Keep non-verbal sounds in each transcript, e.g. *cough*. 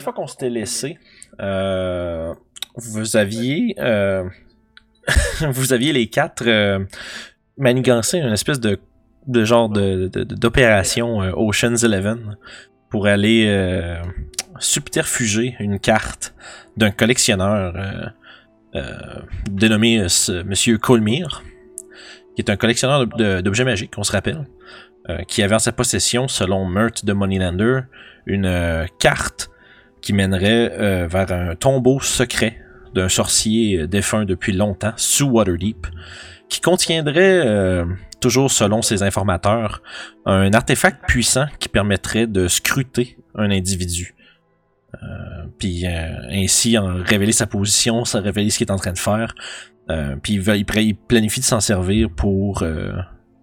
Dernière fois qu'on s'était laissé, euh, vous aviez euh, *laughs* vous aviez les quatre euh, une espèce de, de genre de, d'opération euh, Ocean's Eleven pour aller subterfuger une carte d'un collectionneur dénommé Monsieur Colmire, qui est un collectionneur d'objets magiques, on se rappelle, qui avait en sa possession, selon Mert de Moneylander, une carte qui mènerait euh, vers un tombeau secret d'un sorcier euh, défunt depuis longtemps, sous Waterdeep, qui contiendrait, euh, toujours selon ses informateurs, un artefact puissant qui permettrait de scruter un individu. Puis ainsi en révéler sa position, ça révéler ce qu'il est en train de faire. Puis il planifie de s'en servir pour,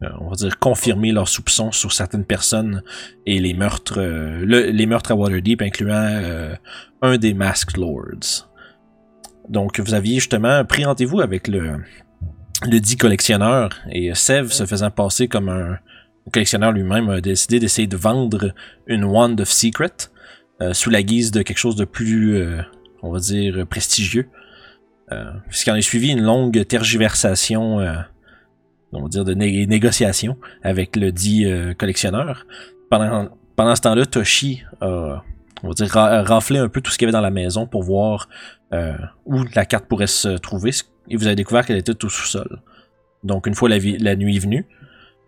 euh, on va dire, confirmer leurs soupçons sur certaines personnes et les meurtres, euh, le- les meurtres à Waterdeep, incluant euh, un des Masked Lords. Donc vous aviez justement pris rendez-vous avec le, le dit collectionneur et Sev se faisant passer comme un collectionneur lui-même a décidé d'essayer de vendre une Wand of Secret euh, sous la guise de quelque chose de plus, euh, on va dire, prestigieux. Euh, Puisqu'en est suivi une longue tergiversation, on va dire, de né- négociation avec le dit euh, collectionneur. Pendant, pendant ce temps-là, Toshi a, on va dire, un peu tout ce qu'il y avait dans la maison pour voir euh, où la carte pourrait se trouver. Et vous avez découvert qu'elle était au sous-sol. Donc, une fois la, nuit venue,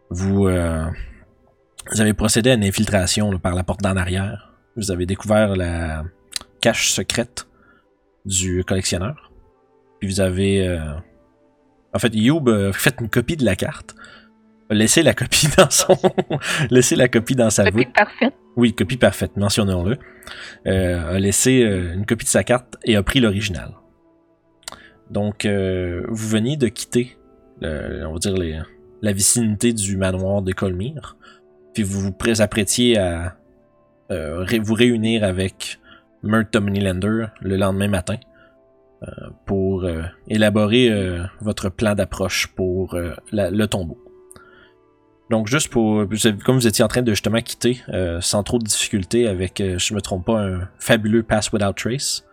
vous, euh, vous avez procédé à une infiltration par la porte d'en arrière. Vous avez découvert la cache secrète du collectionneur. Puis vous avez... En fait, Youb a fait une copie de la carte. A laissé la copie *laughs* dans son... laissé la copie dans sa Copie parfaite. Oui, copie parfaite, mentionnons-le. Euh, a laissé euh, une copie de sa carte et a pris l'original. Donc, euh, vous veniez de quitter, le- on va dire, les- la vicinité du manoir de Colmire. Puis vous vous apprêtiez à euh, vous réunir avec Mert Lander le lendemain matin pour euh, élaborer euh, votre plan d'approche pour euh, la- le tombeau. Donc juste pour, comme vous étiez en train de justement quitter euh, sans trop de difficulté avec, euh, je me trompe pas, un fabuleux Pass Without Trace,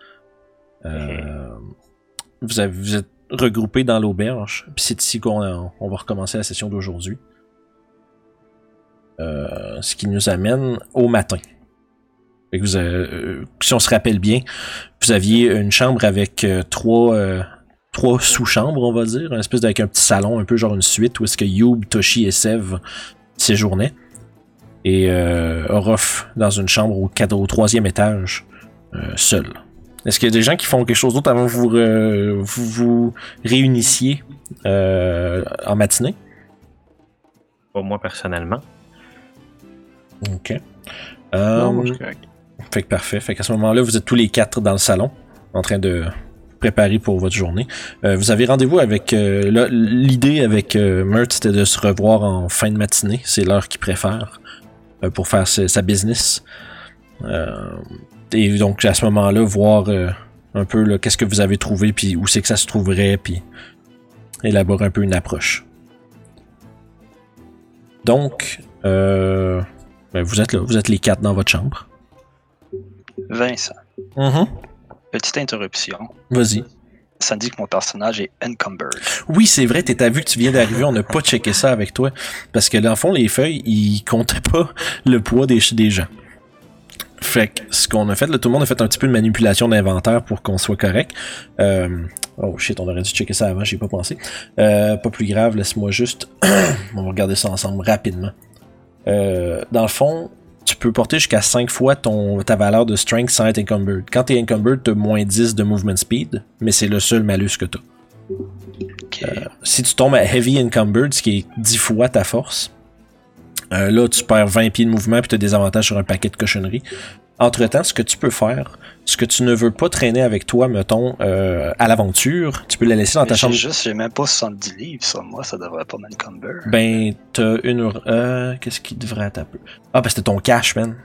euh, vous, avez, vous êtes regroupés dans l'auberge. Puis c'est ici qu'on on va recommencer la session d'aujourd'hui. Euh, ce qui nous amène au matin. Fait que vous avez- euh, si on se rappelle bien, vous aviez une chambre avec euh, trois, euh, trois sous-chambres, on va dire, une espèce avec un petit salon, un peu genre une suite, où est-ce que Youb, Toshi et Sev séjournaient. Et euh, Orof dans une chambre au, au troisième étage, euh, seul. Est-ce qu'il y a des gens qui font quelque chose d'autre avant que vous vous, vous réunissiez euh, en matinée? Pas moi personnellement. Ok. Non, Euh, moi, je suis correct. Fait que parfait. Fait qu'à ce moment-là, vous êtes tous les quatre dans le salon, en train de préparer pour votre journée. Euh, vous avez rendez-vous avec... euh, L'idée avec euh, c'était de se revoir en fin de matinée. C'est l'heure qu'il préfère euh, pour faire sa, business. Et donc, à ce moment-là, voir un peu qu'est-ce que vous avez trouvé, puis où c'est que ça se trouverait, puis élaborer un peu une approche. Donc, ben, vous êtes là, vous êtes les quatre dans votre chambre. Vincent, Mhm. petite interruption. Vas-y. Ça dit que mon personnage est encumbered. Oui, c'est vrai, t'as vu que tu viens d'arriver, on n'a pas checké ça avec toi. Parce que dans le fond, les feuilles, ils comptaient pas le poids des, des gens. Fait que ce qu'on a fait, là, tout le monde a fait un petit peu de manipulation d'inventaire pour qu'on soit correct. Euh, oh shit, on aurait dû checker ça avant, j'y ai pas pensé. Euh, pas plus grave, laisse-moi juste. *coughs* on va regarder ça ensemble rapidement. Euh, dans le fond, tu peux porter jusqu'à 5 fois ton, ta valeur de strength sans être encumbered. Quand t'es encumbered, t'as moins 10 de movement speed, mais c'est le seul malus que t'as. Ok. Si tu tombes à Heavy Encumbered, ce qui est 10 fois ta force, euh, là, tu perds 20 pieds de mouvement puis tu as des avantages sur un paquet de cochonneries. Entre-temps, ce que tu peux faire, ce que tu ne veux pas traîner avec toi, mettons, euh, à l'aventure, tu peux la laisser dans Mais ta chambre. juste, j'ai même pas 70 livres sur moi, ça devrait pas m'encumber. Ben, t'as une... Euh, Qu'est-ce qui devrait être un peu... Ah, ben c'était ton cash, man.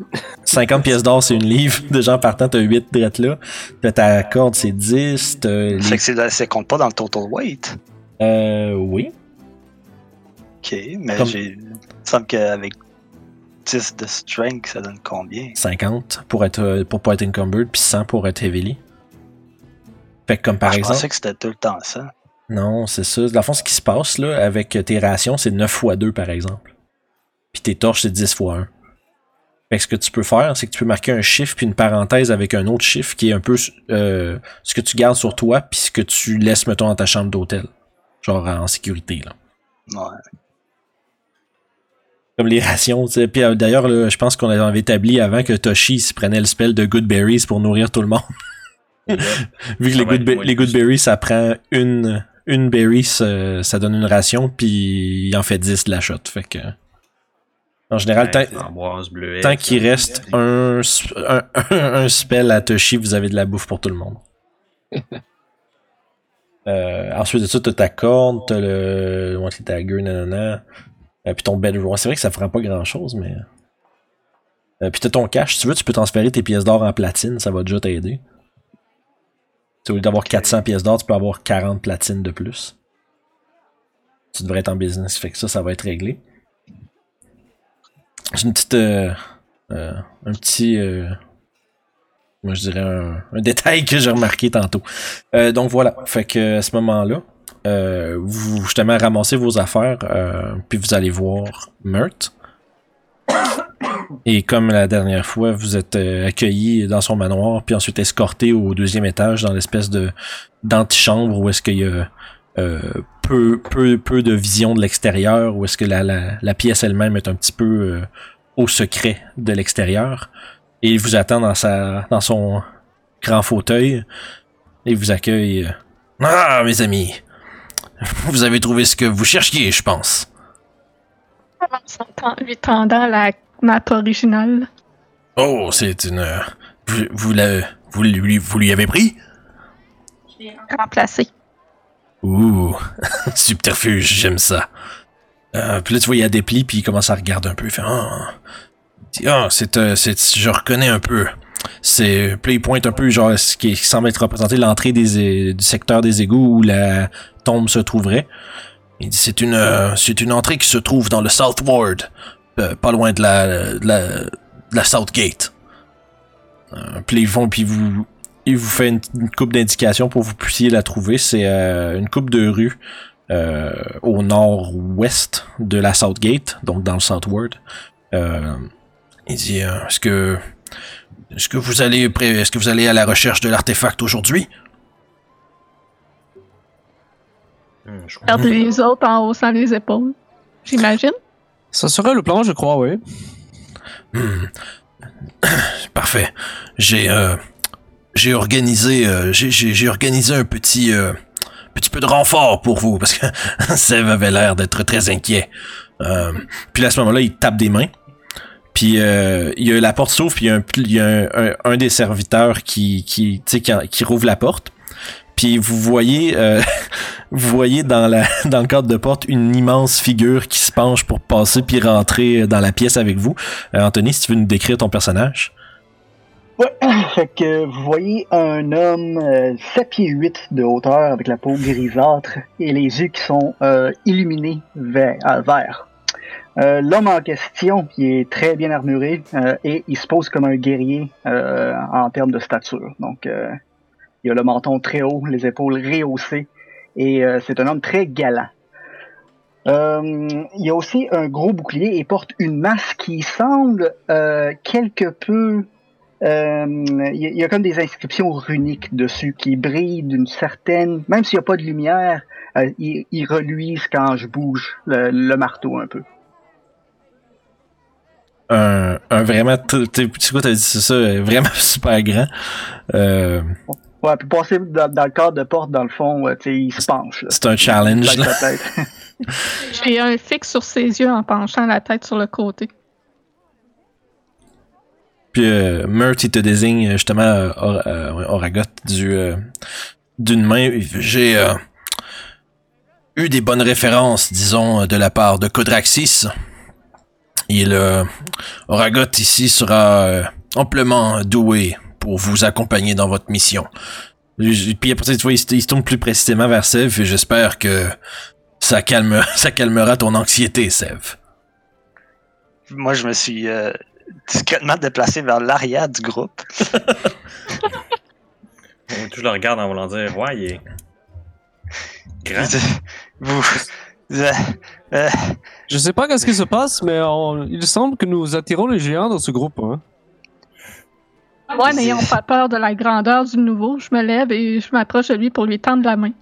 *laughs* 50 pièces d'or, c'est une livre. Déjà en partant, t'as 8 drettes là. T'as ta corde, c'est 10. T'as les... Fait que ça compte pas dans le total weight? Euh, oui. Ok, mais j'ai. Il me semble qu'avec 10 de strength, ça donne combien? 50 pour être euh, pour pas être encumbered, puis 100 pour être heavily. Fait que comme par Je exemple. pensais que c'était tout le temps ça. Non, c'est ça. Dans le fond, ce qui se passe là, avec tes rations, c'est 9 x 2 par exemple. Puis tes torches, c'est 10 x 1. Fait que ce que tu peux faire, c'est que tu peux marquer un chiffre puis une parenthèse avec un autre chiffre qui est un peu euh, ce que tu gardes sur toi puis ce que tu laisses, mettons, dans ta chambre d'hôtel. Genre en sécurité, là. Ouais. Comme les rations. Puis euh, d'ailleurs, je pense qu'on avait établi avant que Toshi se prenait le spell de Good Berries pour nourrir tout le monde. *laughs* Vu que les good, les berries, ça prend une, une berry, ça, ça donne une ration, puis il en fait 10 de la shot. Fait que. En général, tant, tant qu'il reste un, un, *laughs* un spell à Toshi, vous avez de la bouffe pour tout le monde. *laughs* Euh, ensuite de ça, t'as ta corde, t'as le Monthly Dagger, nanana. Euh, puis ton bedroll. C'est vrai que ça fera pas grand chose, mais. Euh, puis t'as ton cash. Si tu veux, tu peux transférer tes pièces d'or en platine, ça va déjà t'aider. Au lieu d'avoir 400 pièces d'or, tu peux avoir 40 platines de plus. Tu devrais être en business, fait que ça, ça va être réglé. J'ai une petite. euh, euh, un petit. euh, moi, je dirais un, un détail que j'ai remarqué tantôt. Donc voilà. Fait que à ce moment-là, euh, vous justement ramassez vos affaires, euh, puis vous allez voir Meurt. Et comme la dernière fois, vous êtes euh, accueilli dans son manoir, puis ensuite escorté au deuxième étage dans l'espèce de d'antichambre où est-ce qu'il y a euh, peu, peu, peu de vision de l'extérieur, où est-ce que la, la, la pièce elle-même est un petit peu euh, au secret de l'extérieur. Et il vous attend dans sa dans son grand fauteuil. Et vous accueille. Ah, mes amis! Vous avez trouvé ce que vous cherchiez, je pense. En s'entend- lui tendant la map originale. Oh, c'est une. Vous, vous, la- vous, lui, vous lui avez pris? Remplacé. Ouh, *laughs* subterfuge, j'aime ça. Euh, puis là, tu vois, il y a des plis, puis il commence à regarder un peu. Il fait Ah, c'est, euh, c'est, je reconnais un peu. C'est, il pointe un peu, genre, ce qui semble être représenté l'entrée des, du secteur des égouts où la tombe se trouverait. Il dit, c'est une, euh, c'est une entrée qui se trouve dans le South Ward, euh, pas loin de la, South Gate. Euh, puis ils vont, puis vous, il vous fait une, coupe d'indications pour que vous puissiez la trouver. C'est euh, une coupe de rue au nord-ouest de la Southgate, donc dans le Southward. Euh, il dit Est-ce que est-ce que vous allez est-ce que vous allez à la recherche de l'artefact aujourd'hui? Hum, je crois. Regarde les autres en haussant les épaules. J'imagine? Ça serait le plan, je crois, oui. Hmm. *coughs* Parfait. J'ai euh, j'ai organisé euh, j'ai- j'ai j'ai organisé un petit euh, petit peu de renfort pour vous parce que *laughs* Sev avait l'air d'être très inquiet. Euh, puis là, à ce moment-là, il tape des mains. Puis euh, il y a la porte s'ouvre puis il y a un des serviteurs qui rouvre la porte. Puis vous voyez euh, *laughs* vous voyez dans le cadre de porte une immense figure qui se penche pour passer puis rentrer dans la pièce avec vous. Euh, Anthony, si tu veux nous décrire ton personnage. Ouais, *clears throat* fait que vous voyez un homme euh, 7 pieds 8 de hauteur avec la peau grisâtre et les yeux qui sont euh, illuminés vert. à vert. Euh, L'homme en question, il est très bien armuré euh, et il se pose comme un guerrier euh, en termes de stature. Donc, euh, il a le menton très haut, les épaules rehaussées et c'est un homme très galant. Il a aussi un gros bouclier et porte une masse qui semble quelque peu il y, a- comme des inscriptions runiques dessus qui brillent d'une certaine, même s'il n'y a pas de lumière, ils, reluisent quand je bouge le marteau un peu. Un, un vraiment. Tu sais quoi, t'as dit c'est ça, *laughs* vraiment super grand. Euh, Ouais, puis passer dans, dans le cadre de porte, dans le fond, ouais, tu sais, il se penche. C'est un challenge. Là. *laughs* *laughs* J'ai un fixe sur ses yeux en penchant la tête sur le côté. Puis euh, Mert, il te désigne justement euh, Or- euh, ouais, Oragot du euh, d'une main. J'ai euh, eu des bonnes références, disons, de la part de Kodraxis. Il euh, Oragot ici sera euh, amplement doué pour vous accompagner dans votre mission. Puis après tu vois, il se, il se tourne plus précisément vers Sev et j'espère que ça calme, *laughs* ça calmera ton anxiété, Sev. moi, je me suis euh, discrètement déplacé vers l'arrière du groupe. *laughs* Je le regarde en voulant dire, ouais, il est. *laughs* Grand. Vous. Euh, euh, Je sais pas qu'est-ce qui se passe, mais on- il semble que nous attirons les géants dans ce groupe. Hein. Ouais, n'ayant pas peur de la grandeur du nouveau, je me lève et je m'approche de lui pour lui tendre la main.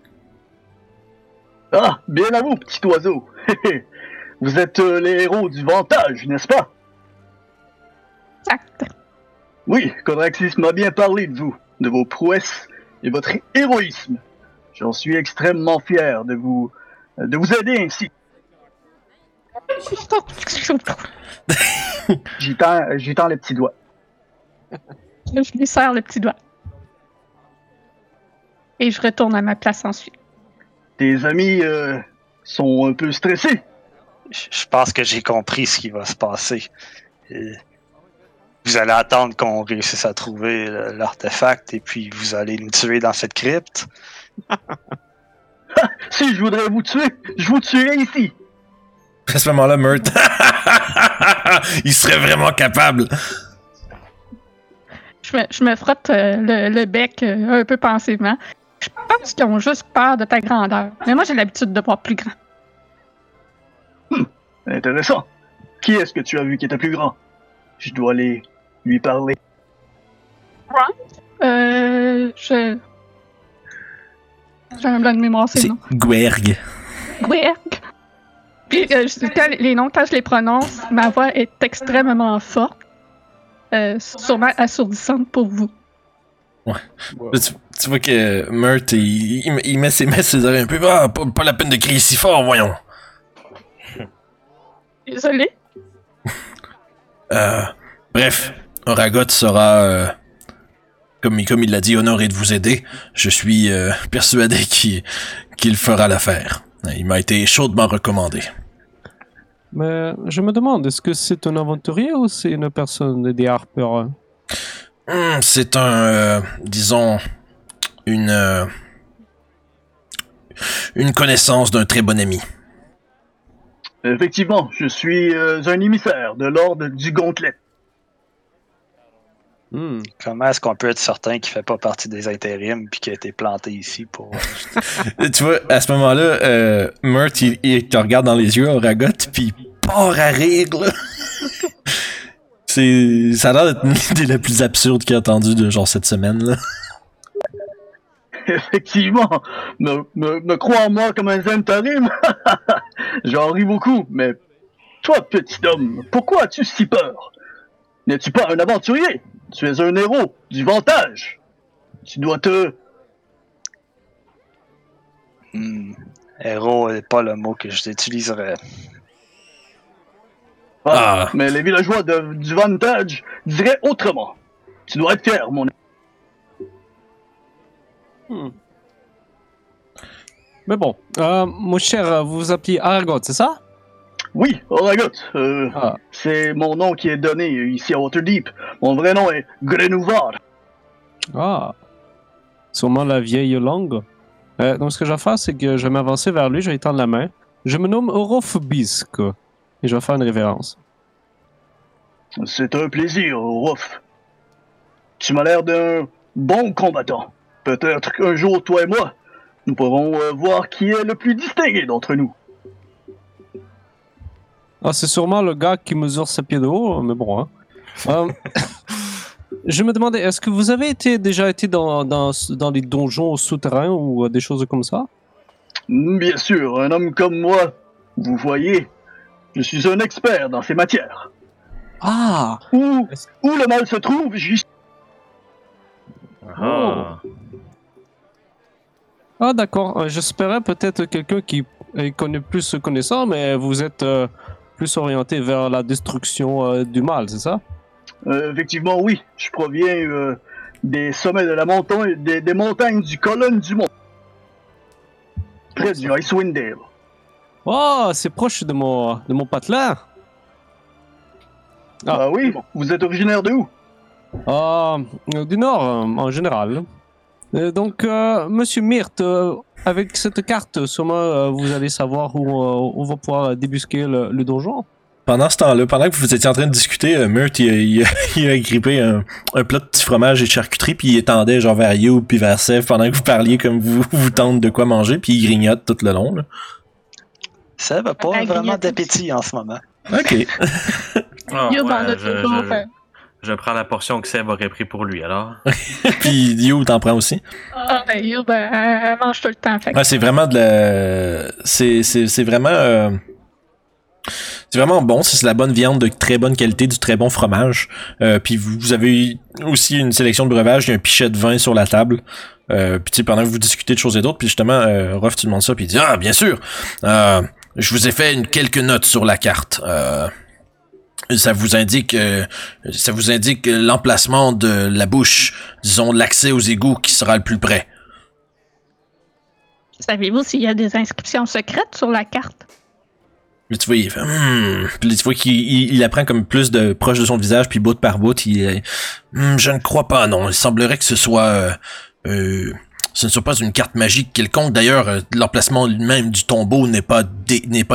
Ah, bien à vous, petit oiseau. *laughs* vous êtes euh, les héros du vantage, n'est-ce pas? Exact. Oui, Codraxis m'a bien parlé de vous, de vos prouesses et votre héroïsme. J'en suis extrêmement fier de vous, de vous aider ainsi. *laughs* J'y tends, j'y tends les petits doigts. Je lui serre le petit doigt. Et je retourne à ma place ensuite. Tes amis euh, sont un peu stressés. je pense que j'ai compris ce qui va se passer. Euh, Vous allez attendre qu'on réussisse à trouver l'artefact et puis vous allez nous tuer dans cette crypte. *laughs* *laughs* Si je voudrais vous tuer, je vous tuerais ici. À ce moment-là, Mert. *laughs* il serait vraiment capable. Je me, je me frotte euh, le, le bec euh, un peu pensivement. Je pense qu'ils ont juste peur de ta grandeur. Mais moi, j'ai l'habitude de voir plus grand. Intéressant. Qui est-ce que tu as vu qui était plus grand? Je dois aller lui parler. Euh. Je. J'ai un blanc de mémoire, c'est C'est le nom. Gwerg. Gwerk. Puis, euh, je- quand les noms, quand je les prononce, ma voix est extrêmement forte. Euh, sûrement assourdissante pour vous. Tu, tu vois que Mert, il, il- il met ses mains ses oreilles un peu. Ah, pas, pas la peine de crier si fort, voyons. Désolée. Euh, bref, Oragot sera, euh, comme, il- comme il l'a dit, honoré de vous aider. Je suis euh, *laughs* persuadé qu'il fera l'affaire. Il m'a été chaudement recommandé. Mais je me demande, est-ce que c'est un aventurier ou c'est une personne des harpeurs Hmm, C'est un, euh, disons, une, euh, une connaissance d'un très bon ami. Effectivement, je suis euh, un émissaire de l'ordre du Gauntlet. Hmm. Comment est-ce qu'on peut être certain qu'il fait pas partie des intérims puis qu'il a été planté ici pour. *laughs* Tu vois, à ce moment-là, euh, Mert, il, il te regarde dans les yeux, Oragot, puis il part à rire, là. *laughs* C'est, ça a l'air d'être l'idée la plus absurde qu'il a entendue de genre cette semaine, là. *laughs* Effectivement, me, me, me crois en moi comme un Zentarim. J'en ris beaucoup, mais toi, petit homme, pourquoi as-tu si peur? N'es-tu pas un aventurier? Tu es un héros du vantage. Tu dois te... Hmm, Héros n'est pas le mot que j'utiliserais. Ah, Ah. Mais les villageois de- du vantage diraient autrement. Tu dois être fier, mon Hmm. Mais bon, euh, mon cher, vous vous appelez Argot, c'est ça? Oui, Oragot. Euh, Ah. C'est mon nom qui est donné ici à Waterdeep. Mon vrai nom est Grenouvar. Ah, sûrement la vieille langue. Euh, donc, ce que je vais faire, c'est que je vais m'avancer vers lui, je vais lui tendre la main. Je me nomme Orof Bisque et je vais faire une révérence. C'est un plaisir, Ruff. Tu m'as l'air d'un bon combattant. Peut-être qu'un jour, toi et moi, nous pourrons euh, voir qui est le plus distingué d'entre nous. Ah, c'est sûrement le gars qui mesure ses pieds de haut, mais bon. Hein. Euh, *laughs* je me demandais, est-ce que vous avez été, déjà été dans, dans, dans les donjons souterrains ou euh, des choses comme ça? Mm, Bien sûr, un homme comme moi, vous voyez, je suis un expert dans ces matières. Ah Où, où le mal se trouve, j'y suis. Ah. Ah, d'accord. Euh, J'espérais peut-être quelqu'un qui connaît plus ce connaissant, mais vous êtes euh, plus orienté vers la destruction euh, du mal, c'est ça? Euh, effectivement, oui, je proviens euh, des sommets de la montagne, des, des montagnes du colonne du monde. Près du Icewind Dale. Oh, c'est proche de mon, de mon patelin. Ah. Ah oui, vous êtes originaire de où? Ah, euh, du nord, euh, en général. Euh, donc, euh, monsieur Myrthe, euh, avec cette carte, sûrement euh, vous allez savoir où euh, on va pouvoir débusquer le, le donjon. pendant ce temps-là, pendant que vous étiez en train de discuter, euh, Murt, il, a- il, a- *laughs* il a grippé un, un plat de petit fromage et de charcuterie, puis il étendait genre vers You puis vers Sev pendant que vous parliez comme vous *laughs* vous tentez de quoi manger, puis il grignote tout le long. Là. Ça va pas Ah, vraiment d'appétit en ce moment. Ok. Ah, ouais, a je, je- je prends la portion que Seb aurait pris pour lui, alors. *laughs* puis You t'en prends aussi? Ah, ben, yo, ben, elle, mange tout le temps. Fait c'est vraiment de la. C'est, c'est, c'est vraiment. euh, C'est vraiment bon, c'est de la bonne viande de très bonne qualité, du très bon fromage. Euh, puis vous, vous avez aussi une sélection de breuvages, il y a un pichet de vin sur la table. Euh, puis tu sais, pendant que vous discutez de choses et d'autres, puis justement, euh, Ruff, tu demandes ça, puis il dit Ah, bien sûr, euh, je vous ai fait une, quelques notes sur la carte. Ça vous indique euh, ça vous indique l'emplacement de la bouche, disons l'accès aux égouts qui sera le plus près. Savez-vous s'il y a des inscriptions secrètes sur la carte? Puis tu vois, il fait hmm. Puis tu vois qu'il il, il apprend comme plus de proche de son visage, puis bout par bout, il est, Hmm, je ne crois pas, non. Il semblerait que ce soit euh, euh, ce ne soit pas une carte magique quelconque. D'ailleurs, euh, l'emplacement même du tombeau n'est pas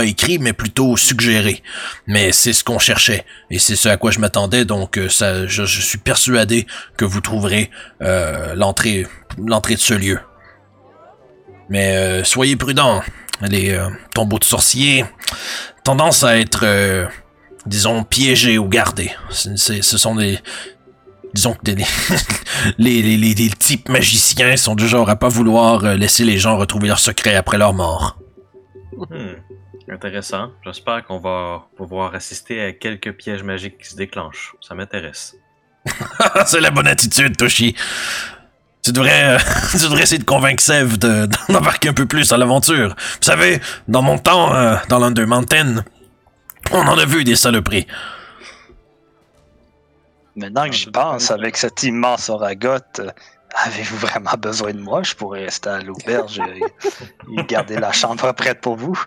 écrit, mais plutôt suggéré. Mais c'est ce qu'on cherchait, et c'est ce à quoi je m'attendais. Donc, euh, je, suis persuadé que vous trouverez euh, l'entrée de ce lieu. Mais soyez prudents. Les tombeaux de sorciers tendance à être, disons, piégés ou gardés. Ce sont des... Disons que *laughs* les, les, les, les types magiciens sont du genre à pas vouloir euh, laisser les gens retrouver leurs secrets après leur mort. Hmm, Intéressant. J'espère qu'on va pouvoir assister à quelques pièges magiques qui se déclenchent. Ça m'intéresse. *laughs* C'est la bonne attitude, Toshi. Tu devrais, euh, *laughs* tu devrais essayer de convaincre Sev de- d'embarquer un peu plus à l'aventure. Vous savez, dans mon temps, euh, dans l'Under Mountain, on en a vu des saloperies. Maintenant que j'y pense, avec cet immense oragote, euh, avez-vous vraiment besoin de moi? Je pourrais rester à l'auberge et, et garder la chambre prête pour vous.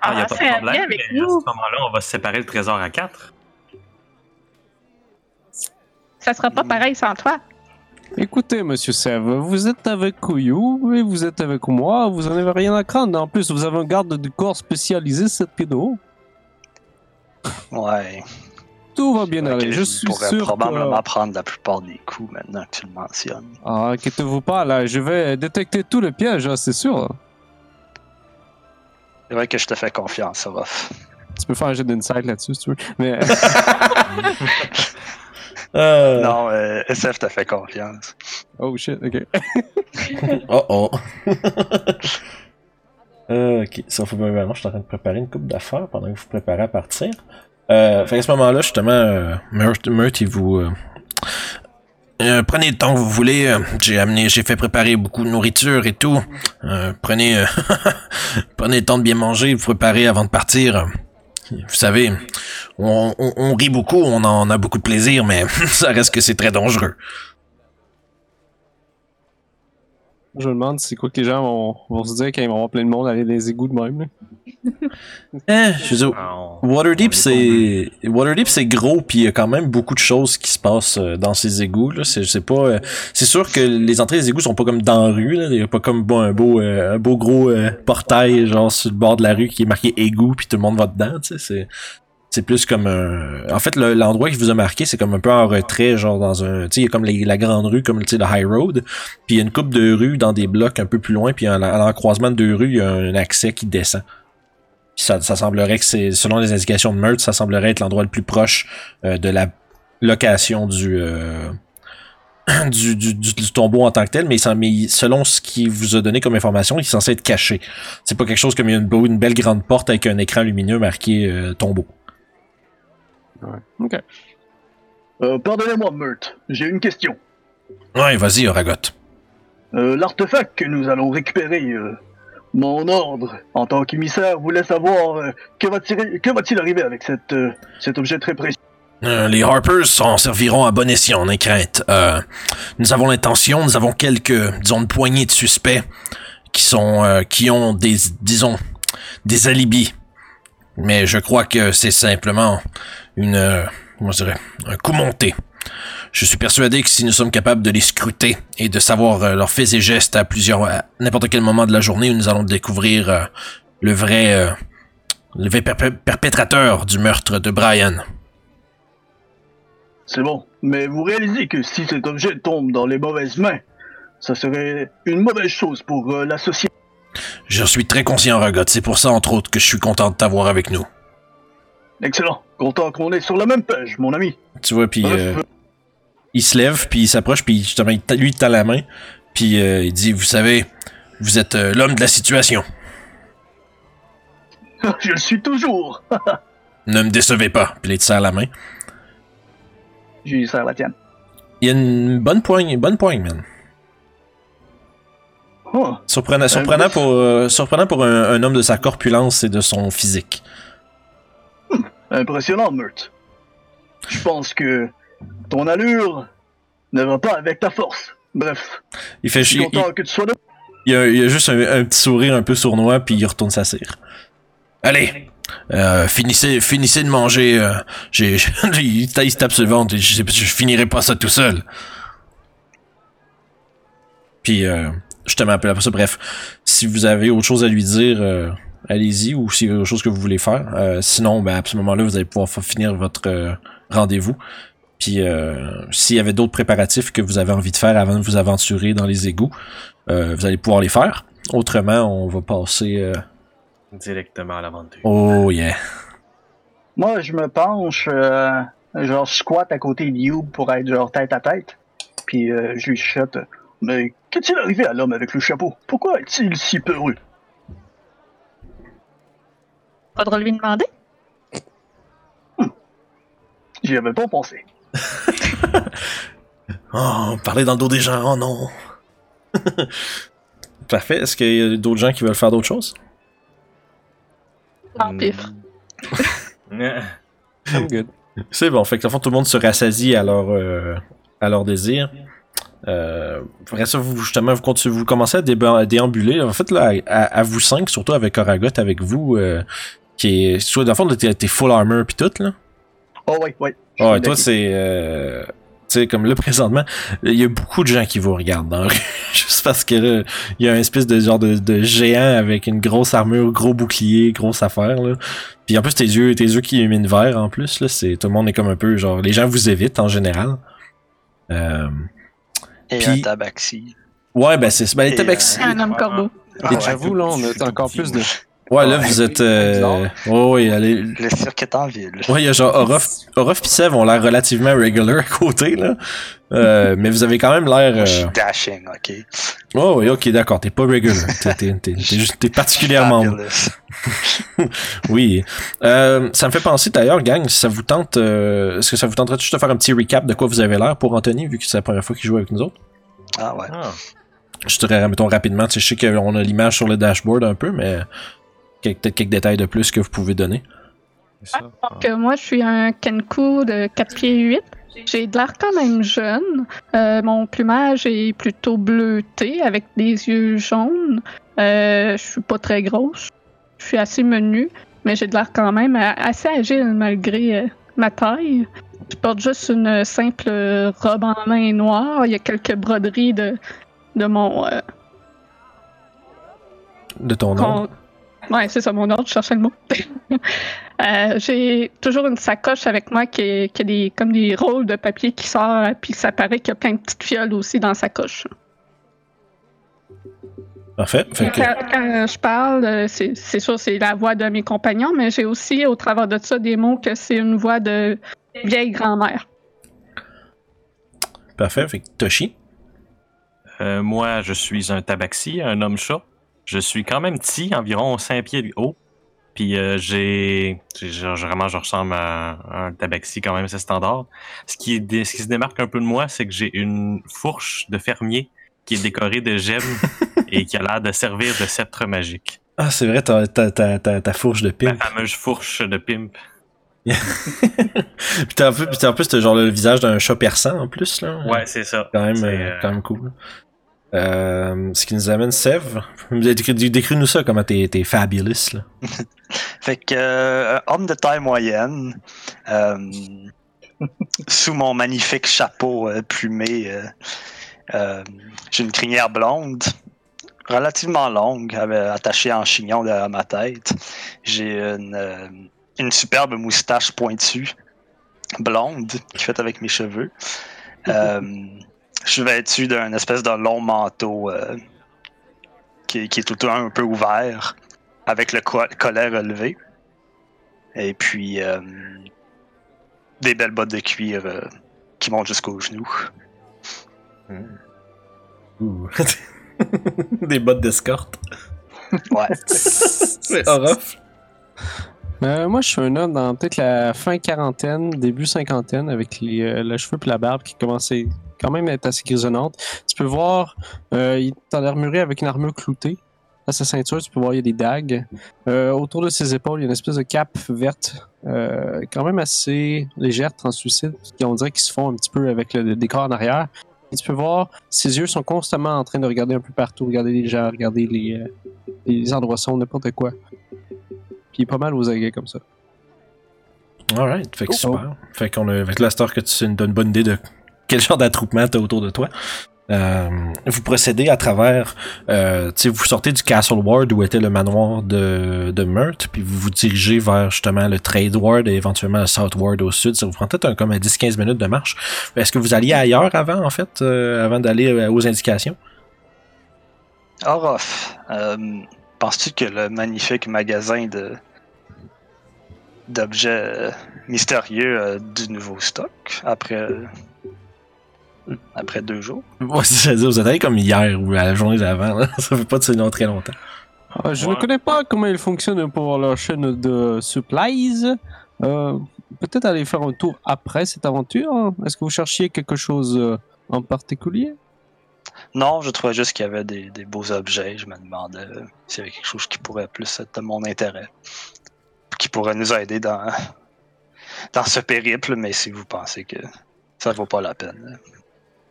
Ah, il a Ah, pas de problème. bien avec mais à ce moment-là, on va séparer le trésor à quatre. Ça sera pas pareil sans toi. Écoutez, monsieur Sev, vous êtes avec Kouyou et vous êtes avec moi, vous en avez rien à craindre. En plus, vous avez un garde du corps spécialisé 7 pieds de haut. Ouais. Tout va bien aller. Je suis pourrais sûr probablement que... prendre la plupart des coups maintenant que tu le mentionnes. Ah, inquiétez-vous pas, là, je vais détecter tous les pièges, hein, c'est sûr. C'est vrai que je te fais confiance, Ruff. Tu peux faire un jeu d'insight là-dessus, si tu veux. Mais *laughs* *laughs* Euh, Non, euh, SF te fait confiance. oh shit, ok. *laughs* Oh oh. Euh, ok, ça faut vraiment, je suis en train de préparer une coupe d'affaires pendant que vous vous préparez à partir. Euh, fait à ce moment-là, justement, euh, vous... euh, euh, prenez le temps que vous voulez. euh, J'ai amené, j'ai fait préparer beaucoup de nourriture et tout. Euh, prenez, *laughs* prenez le temps de bien manger, vous préparer avant de partir. Vous savez, on, on- on rit beaucoup, on en a beaucoup de plaisir, mais *laughs* ça reste que c'est très dangereux. Je me demande c'est quoi que les gens vont, vont se dire quand ils vont voir plein de monde aller dans les égouts de même. là. *laughs* Eh, je veux dire, Ah, Waterdeep, c'est Waterdeep, c'est gros, puis il y a quand même beaucoup de choses qui se passent euh, dans ces égouts. Là, c'est, c'est pas, euh, c'est sûr que les entrées des égouts sont pas comme dans la rue. Là, il y a pas comme bon, un beau, euh, un beau gros euh, portail genre sur le bord de la rue qui est marqué égout, puis tout le monde va dedans. Tu sais, c'est, c'est plus comme un. En fait, le- l'endroit qui vous a marqué, c'est comme un peu en retrait, genre dans un. Tu sais, comme la grande rue, comme tu sais, le High Road. Puis il y a une coupe de rues dans des blocs un peu plus loin, puis à, l'encroisement de deux rues, il y a un accès qui descend. Ça, ça semblerait que c'est, selon les indications de Meurthe, ça semblerait être l'endroit le plus proche euh, de la location du, euh, *clears throat* du, du, du- tombeau en tant que tel, mais, mais selon ce qu'il vous a donné comme information, il est censé être caché. C'est pas quelque chose comme une, une belle grande porte avec un écran lumineux marqué euh, tombeau. Ok. Euh, Pardonnez-moi, Meurt, j'ai une question. Ouais, vas-y, Oragot. Euh, L'artefact que nous allons récupérer, euh, mon ordre, en tant qu'émissaire, voulait savoir euh, que va-t-il arriver avec cette, euh, cet objet très précieux? Euh, les Harpers s'en serviront à bon escient, n'aie crainte. Euh, nous avons l'intention, nous avons quelques, disons, une poignée de suspects qui sont, euh, qui ont des, disons, des alibis. Mais je crois que c'est simplement une, euh, comment je dirais, un coup monté. Je suis persuadé que si nous sommes capables de les scruter et de savoir euh, leurs faits et gestes à plusieurs, à n'importe quel moment de la journée, nous allons découvrir euh, le vrai, euh, le perpé- perpétrateur du meurtre de Brian. C'est bon. Mais vous réalisez que si cet objet tombe dans les mauvaises mains, ça serait une mauvaise chose pour euh, la société. Je suis très conscient, Ragot. C'est pour ça, entre autres, que je suis content de t'avoir avec nous. Excellent. Content qu'on est sur la même page, mon ami. Tu vois, puis euh, il se lève, puis il s'approche, puis justement, lui, il tend la main, puis euh, il dit, vous savez, vous êtes euh, l'homme de la situation. *laughs* je le suis toujours. *laughs* Ne me décevez pas. Puis il te serre la main. Je lui serre la tienne. Il y a une bonne poigne, une bonne poigne, man. Oh, Surprenant, surprenant pour, surprenant pour un, un homme de sa corpulence et de son physique. *laughs* impressionnant, Mert. Je pense que ton allure ne va pas avec ta force. Bref, Il fait je suis chier. Il, que tu sois là. il y a, il y a juste un, un petit sourire un peu sournois, puis il retourne sa cire. Allez, euh, finissez, finissez de manger. euh, j'ai, *laughs* il, se tape sur le ventre. Je, je finirai pas ça tout seul. Puis, euh, justement, puis après ça, bref, si vous avez autre chose à lui dire, euh, allez-y, ou s'il y a autre chose que vous voulez faire. Euh, sinon, ben, à ce moment-là, vous allez pouvoir finir votre euh, rendez-vous. Puis, euh, s'il y avait d'autres préparatifs que vous avez envie de faire avant de vous aventurer dans les égouts, euh, vous allez pouvoir les faire. Autrement, on va passer. euh, Directement à l'aventure. Oh yeah. Moi, je me penche, euh, genre, je squatte à côté de You pour être genre tête à tête. Puis euh, je lui chuchote. Mais qu'est-il arrivé à l'homme avec le chapeau? Pourquoi est-il si peureux Faudra lui demander? J'y avais pas pensé. *laughs* Oh, parler dans le dos des gens, oh non. *laughs* Parfait. Est-ce qu'il y a d'autres gens qui veulent faire d'autres choses? En pif. *laughs* C'est bon. Fait que, fond, tout le monde se rassasie à leur, euh, à leur désir. Euh, après ça, vous, justement, vous, commencez à, déambuler. En fait, là, à, à vous cinq, surtout avec Oragot, avec vous, euh, qui est, soit dans le fond, t'es t'es full armor pis tout, là. Oh, ouais, ouais. Ouais, Je suis toi, c'est. Euh, tu sais, comme là, *laughs* présentement, il y a beaucoup de gens qui vous regardent dans la rue. *laughs* Juste parce que là, il y a un espèce de genre de, de géant avec une grosse armure, gros bouclier, grosse affaire, là. Puis en plus, tes yeux, tes yeux qui illuminent vert, en plus, là, c'est. Tout le monde est comme un peu, genre, les gens vous évitent en général. Euh, Et Puis- un tabaxi. ouais, ben, c'est. Ben, les tabaxi- Un homme corbeau. Et j'avoue, là, on a encore plus de. Ouais, là, ouais, vous êtes. Euh... Ouais, ouais, allez. Le cirque est en ville. Ouais, il y a genre Orof, Orof pis Sev ont l'air relativement regular à côté, là. Euh, *laughs* mais vous avez quand même l'air. Moi, je suis Euh... dashing, ok? Oh, oui, ok, d'accord, t'es pas regular. T'es, t'es, t'es, *laughs* t'es juste, t'es particulièrement. *laughs* Oui. Euh, ça me fait penser d'ailleurs, gang, si ça vous tente, euh, est-ce que ça vous tenterait juste de faire un petit recap de quoi vous avez l'air pour Anthony, vu que c'est la première fois qu'il joue avec nous autres? Ah ouais. Ah. Je te remettons rapidement, tu sais, je sais qu'on a l'image sur le dashboard un peu, mais peut-être quelques détails de plus que vous pouvez donner. Ça. Donc, euh, moi, je suis un Kenku de 4 pieds 8. J'ai de l'air quand même jeune. Euh, mon plumage est plutôt bleuté avec des yeux jaunes. Euh, je suis pas très grosse. Je suis assez menue, mais j'ai de l'air quand même euh, assez agile malgré euh, ma taille. Je porte juste une simple robe en lin noir. Il y a quelques broderies de, de mon euh, De ton nom. Ouais, c'est ça, mon ordre, je cherchais le mot. *laughs* Euh, j'ai toujours une sacoche avec moi qui, est- qui a des, comme des rôles de papier qui sortent, puis ça paraît qu'il y a plein de petites fioles aussi dans la sacoche. Parfait. Fait que, Quand, quand je parle, euh, c'est c'est sûr, c'est la voix de mes compagnons, mais j'ai aussi, au travers de ça, des mots que c'est une voix de vieille grand-mère. parfait. Fait que Toshi? Euh, moi, je suis un tabaxi, un homme-chat. Je suis quand même petit, environ 5 pieds de haut. Puis euh, j'ai, vraiment, je ressemble à un tabaxi quand même, c'est standard. Ce qui, est ce qui se démarque un peu de moi, c'est que j'ai une fourche de fermier qui est décorée de gemmes *laughs* et qui a l'air de servir de sceptre magique. Ah, c'est vrai, ta, ta, ta, fourche de pimp. fameuse fourche de pimp. *laughs* puis t'as un peu, puis t'as en plus, t'as genre le visage d'un chat persan en plus, là. Ouais, c'est ça. Quand même, euh, euh, quand même cool. Euh, ce qui nous amène. Décris- Décris-nous ça, comment t'es, fabulous, là. *laughs* Fait que, euh, homme de taille moyenne, euh, sous mon magnifique chapeau euh, plumé, j'ai une crinière blonde, relativement longue, attachée en chignon derrière ma tête. J'ai une, superbe moustache pointue, blonde, qui fait avec mes cheveux. Je suis vêtu d'un espèce de long manteau euh, qui, qui est tout le temps un peu ouvert, avec le co- collet relevé. Et puis, euh, des belles bottes de cuir euh, qui montent jusqu'aux genoux. Ouh. *laughs* Des bottes d'escorte. Ouais. *laughs* C'est horrible. Euh, moi, je suis un homme dans peut-être la fin quarantaine, début cinquantaine, avec les, euh, le cheveu et la barbe qui commençaient quand même être assez grisonnante. Tu peux voir, euh, il est en armuré avec une armure cloutée. À sa ceinture, tu peux voir, il y a des dagues. Euh, autour de ses épaules, il y a une espèce de cape verte, euh, quand même assez légère, translucide, qui on dirait qu'ils se font un petit peu avec le, le décor en arrière. Et tu peux voir, ses yeux sont constamment en train de regarder un peu partout, regarder les gens, regarder les, euh, les endroits sombres, n'importe quoi. Puis il est pas mal aux aguets comme ça. Alright, fait que Oh. super. Fait qu'on a, avec la star que tu nous donnes une bonne idée de quel genre d'attroupement t'as autour de toi. Euh, vous procédez à travers, euh, vous sortez du Castle Ward où était le manoir de, de Meurthe, puis vous vous dirigez vers justement le Trade Ward et éventuellement le South Ward au sud. Ça vous prend peut-être comme un 10-15 minutes de marche. Est-ce que vous alliez ailleurs avant, en fait, euh, avant d'aller euh, aux indications? Orof, penses-tu que le magnifique magasin de d'objets mystérieux du nouveau stock après après deux jours? Ouais, c'est dire, vous êtes allé comme hier ou à la journée d'avant, là. *laughs* ça fait pas de très longtemps. Ah, je Ouais. ne connais pas comment ils fonctionnent pour leur chaîne de supplies. Euh, Peut-être aller faire un tour après cette aventure. Est-ce que vous cherchiez quelque chose euh, en particulier? Non, je trouvais juste qu'il y avait des, des beaux objets. Je me demandais euh, s'il y avait quelque chose qui pourrait plus être de mon intérêt. Qui pourrait nous aider dans, *laughs* dans ce périple, mais si vous pensez que ça vaut pas la peine.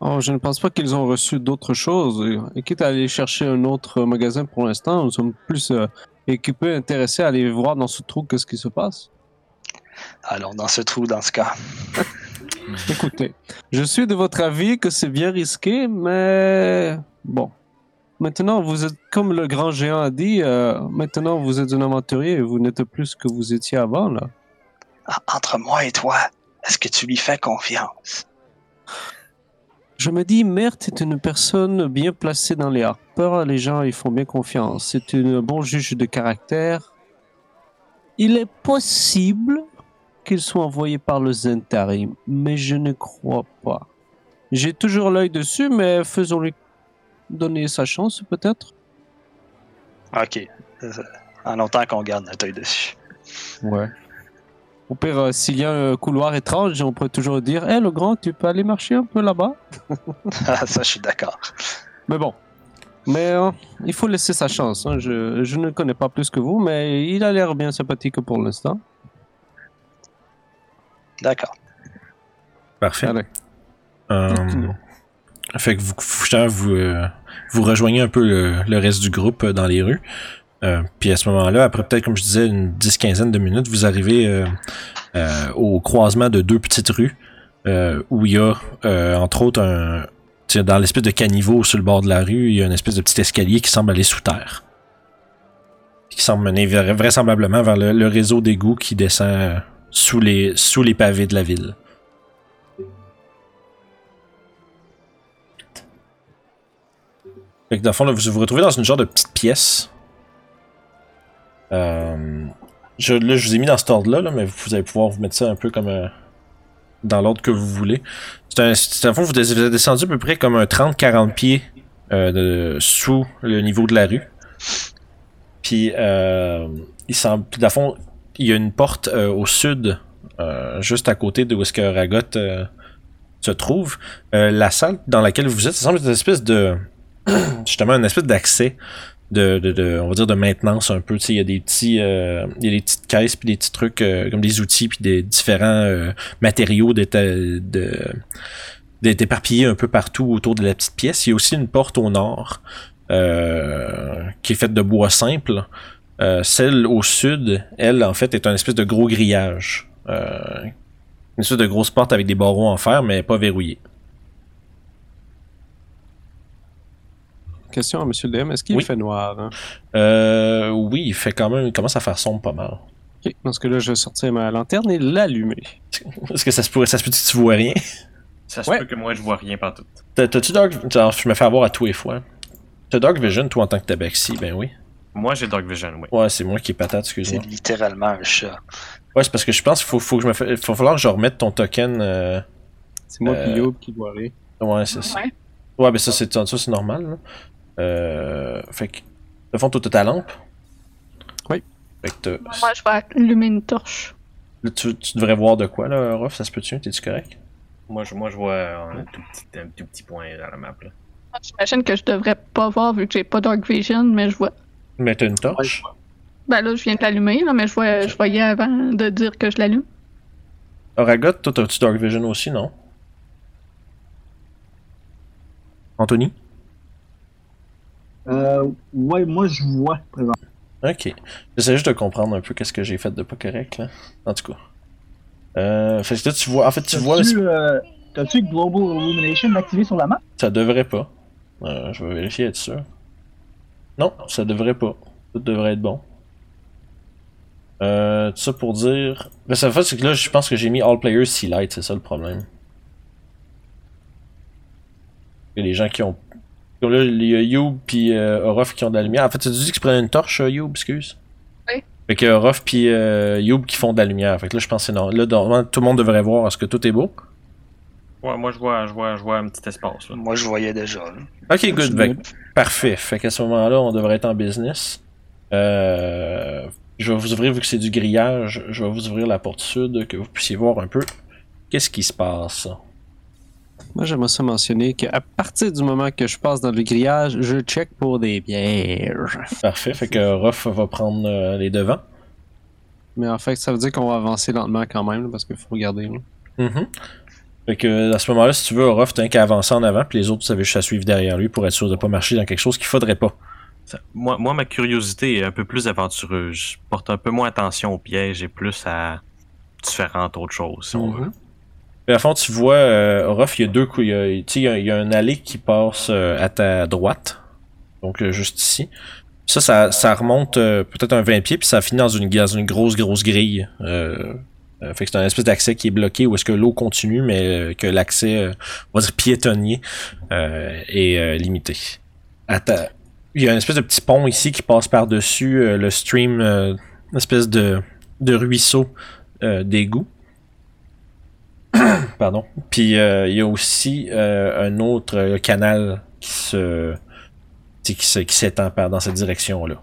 Oh, Je ne pense pas qu'ils ont reçu d'autres choses. Et quitte à aller chercher un autre magasin pour l'instant, nous sommes plus euh, équipés, intéressés à aller voir dans ce trou qu'est-ce qui se passe. Allons dans ce trou dans ce cas. *laughs* Écoutez, je suis de votre avis que c'est bien risqué, mais bon. Maintenant, vous êtes, comme le grand géant a dit, euh, maintenant vous êtes un aventurier et vous n'êtes plus ce que vous étiez avant, là. Ah, Entre moi et toi, est-ce que tu lui fais confiance? Je me dis, Mert est une personne bien placée dans les Harper. Les gens ils font bien confiance. C'est un bon juge de caractère. Il est possible qu'il soit envoyé par le Zentari, mais je ne crois pas. J'ai toujours l'œil dessus, mais faisons-lui donner sa chance, peut-être. Ok. Euh, En longtemps qu'on garde notre œil dessus. Ouais. Au pire, euh, s'il y a un couloir étrange, on peut toujours dire Hé, le grand, tu peux aller marcher un peu là-bas *laughs* Ah, Ça, je suis d'accord. Mais bon. Mais euh, il faut laisser sa chance. hein. Je, je ne le connais pas plus que vous, mais il a l'air bien sympathique pour l'instant. D'accord. Parfait. Allez. Euh, fait que vous, vous, euh, vous rejoignez un peu le, le reste du groupe dans les rues. Euh, puis à ce moment-là, après peut-être, comme je disais, une dix-quinzaine de minutes, vous arrivez euh, euh, au croisement de deux petites rues où il y a, entre autres, dans l'espèce de caniveau sur le bord de la rue, il y a une espèce de petit escalier qui semble aller sous terre. Qui semble mener vra- vraisemblablement vers le, réseau d'égouts qui descend sous les, pavés de la ville. Fait que dans le fond, vous vous retrouvez dans une genre de petite pièce. Euh, je, là, je vous ai mis dans cet ordre-là, là, mais vous allez pouvoir vous mettre ça un peu comme euh, dans l'ordre que vous voulez. C'est un, fond, vous êtes descendu à peu près comme un 30-40 pieds euh, sous le niveau de la rue. Puis, il semble, puis dans fond, il y a une porte au sud, juste à côté de où est-ce que Ragot se trouve. La salle dans laquelle vous êtes, ça semble être une espèce de *clears throat* justement une espèce d'accès de, de, de- on va dire de maintenance un peu il y a des petits euh, y a des petites caisses puis des petits trucs euh, comme des outils puis des différents euh, matériaux d'éta- de d'être éparpillés un peu partout autour de la petite pièce. Il y a aussi une porte au nord euh, qui est faite de bois simple. Euh, celle au sud elle en fait est un espèce de gros grillage euh, une espèce de grosse porte avec des barreaux en fer mais pas verrouillée question à Monsieur le DM. Est-ce qu'il Oui. fait noir? hein? Euh, oui, il fait quand même, il commence à faire sombre pas mal. Ok, dans ce cas-là, je vais sortir ma lanterne et l'allumer. *laughs* Est-ce que ça se pourrait, ça se peut que tu vois rien? Ça se Ouais. peut que moi je vois rien partout. T'as- T'as-tu Dark, je me fais avoir à tous les fois. T'as Dark Vision, toi, en tant que tabaxi? Ben oui. Moi j'ai Dark Vision, oui. Ouais, c'est moi qui est patate, C'est excuse-moi. littéralement un chat. Ouais, c'est parce que je pense qu'il faut, faut que je me fa- il va falloir que je remette ton token, euh, C'est moi Euh, qui qui doit aller. Ouais, c'est ça. Ouais. Ouais, ben ça, c'est ça, c'est normal. Là. Euh, fait que, de fond, toi, t'as ta lampe. Oui. Fait que Moi, je vais allumer une torche. là, tu, tu devrais voir de quoi, là, Ruff, ça se peut-tu? T'es-tu correct? Moi je, moi, je vois un tout, petit, un tout petit point dans la map. Là. J'imagine que je devrais pas voir vu que j'ai pas Dark Vision, mais je vois. Mais t'as une torche? Ben là, je viens de l'allumer, là, mais je, vois, je voyais avant de dire que je l'allume. Oragot, toi, t'as-tu Dark Vision aussi, non? Anthony? Euh, ouais, moi je vois présent. Ok. J'essaie juste de comprendre un peu qu'est-ce que j'ai fait de pas correct, là. En tout cas. Euh, fait que là, tu vois, en fait, tu vois, T'as-tu euh, t'as-tu Global Illumination activé sur la map? ça devrait pas. Euh, je vais vérifier, être sûr. Non, ça devrait pas. Tout devrait être bon. Euh, tout ça pour dire. Mais ça fait, c'est que là, je pense que j'ai mis All Players Sea Light, c'est ça le problème. A les gens qui ont. Là, il y a Youb puis euh, Orof qui ont de la lumière. En fait, tu dis que tu prenais une torche, euh, Youb, excuse? Oui. Fait que Orof puis euh, Youb qui font de la lumière. Fait que là, je pense que c'est normal. Là, normalement, tout le monde devrait voir. Est-ce que tout est beau? Ouais, moi je vois, je vois, je vois un petit espace. Là. Moi, je voyais déjà. là. Ok, good. Fait que- parfait. Fait qu'à ce moment-là, on devrait être en business. Euh, je vais vous ouvrir, vu que c'est du grillage, je vais vous ouvrir la porte sud, que vous puissiez voir un peu qu'est-ce qui se passe. Moi, j'aimerais ça mentionner qu'à partir du moment que je passe dans le grillage, je check pour des bières. Parfait. Fait que Ruff va prendre euh, les devants. Mais en fait, ça veut dire qu'on va avancer lentement quand même, là, parce qu'il faut regarder. là. Mhm. Fait que à ce moment-là, si tu veux, Ruff, t'as qu'à avancer en avant, puis les autres, vous avez juste à suivre derrière lui pour être sûr de pas marcher dans quelque chose qu'il faudrait pas. Ça- Moi, moi, ma curiosité est un peu plus aventureuse. Je porte un peu moins attention aux pièges et plus à différentes autres choses, si on veut. À fond, tu vois, euh, Ruff, il y a deux coups. Il il y a, un allée qui passe euh, à ta droite. Donc, euh, juste ici. Ça, ça, ça remonte euh, peut-être un 20 pieds, puis ça finit dans une, dans une grosse, grosse grille. Euh, euh, fait que c'est un espèce d'accès qui est bloqué où est-ce que l'eau continue, mais que l'accès, on va dire piétonnier, est limité. Il y a une espèce de petit pont ici qui passe par-dessus le stream, une espèce de, de ruisseau d'égout. *coughs* Pardon. Puis euh, il y a aussi euh, un autre canal qui se qui se- qui s'étend dans cette direction-là.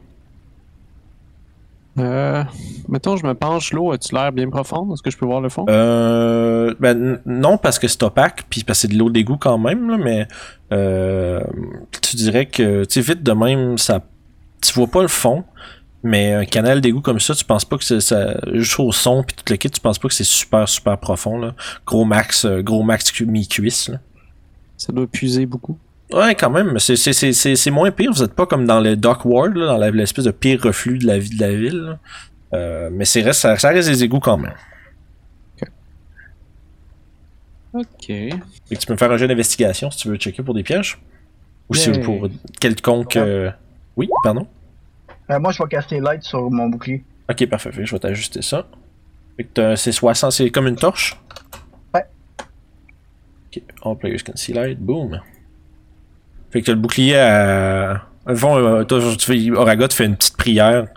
Euh, mettons, je me penche, l'eau, as-tu l'air bien profonde? Est-ce que je peux voir le fond? Euh, ben, non, parce que c'est opaque, puis parce que c'est de l'eau d'égout quand même, là, mais euh, tu dirais que, tu vite de même, ça, tu vois pas le fond, mais un canal d'égout comme ça, tu penses pas que c'est ça, juste au son puis tout le kit, tu penses pas que c'est super super profond là, gros max, euh, gros max cu- mi-cuisse là. Ça doit puiser beaucoup. Ouais, quand même, mais c'est c'est c'est c'est c'est moins pire. Vous êtes pas comme dans le Dock Ward, là, dans la- l'espèce de pire reflux de la vie de la ville. Euh, mais c'est reste, ça, ça reste des égouts quand même. Ok. Que tu peux me faire un jeu d'investigation si tu veux checker pour des pièges? Ou si Yay. pour quelconque. euh, Oui, pardon? Euh, moi, je vais caster light sur mon bouclier. Ok, parfait. Je vais t'ajuster ça. C'est 60, c'est comme une torche? Ouais. Ok, all players can see light. Boom. Fait que t'as le bouclier à. Au fond, euh, tu fais, Oragot fait une petite prière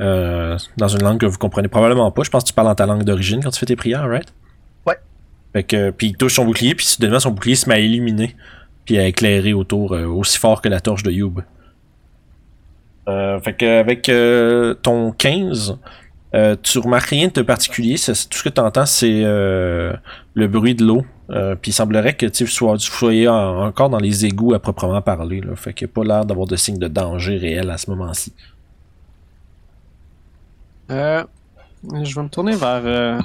euh, dans une langue que vous comprenez probablement pas. Je pense que tu parles en ta langue d'origine quand tu fais tes prières, right? Ouais. Fait que, puis il touche son bouclier, puis soudainement son bouclier se met à illuminer, puis à éclairer autour euh, aussi fort que la torche de Youb. Euh, fait que avec euh, ton 15, euh, tu remarques rien de particulier. tout ce que tu entends, c'est le bruit de l'eau. Puis il semblerait que tu sois- en- encore dans les égouts à proprement parler. Là. Fait qu'il n'y a pas l'air d'avoir de signe de danger réel à ce moment-ci. Je vais me tourner vers.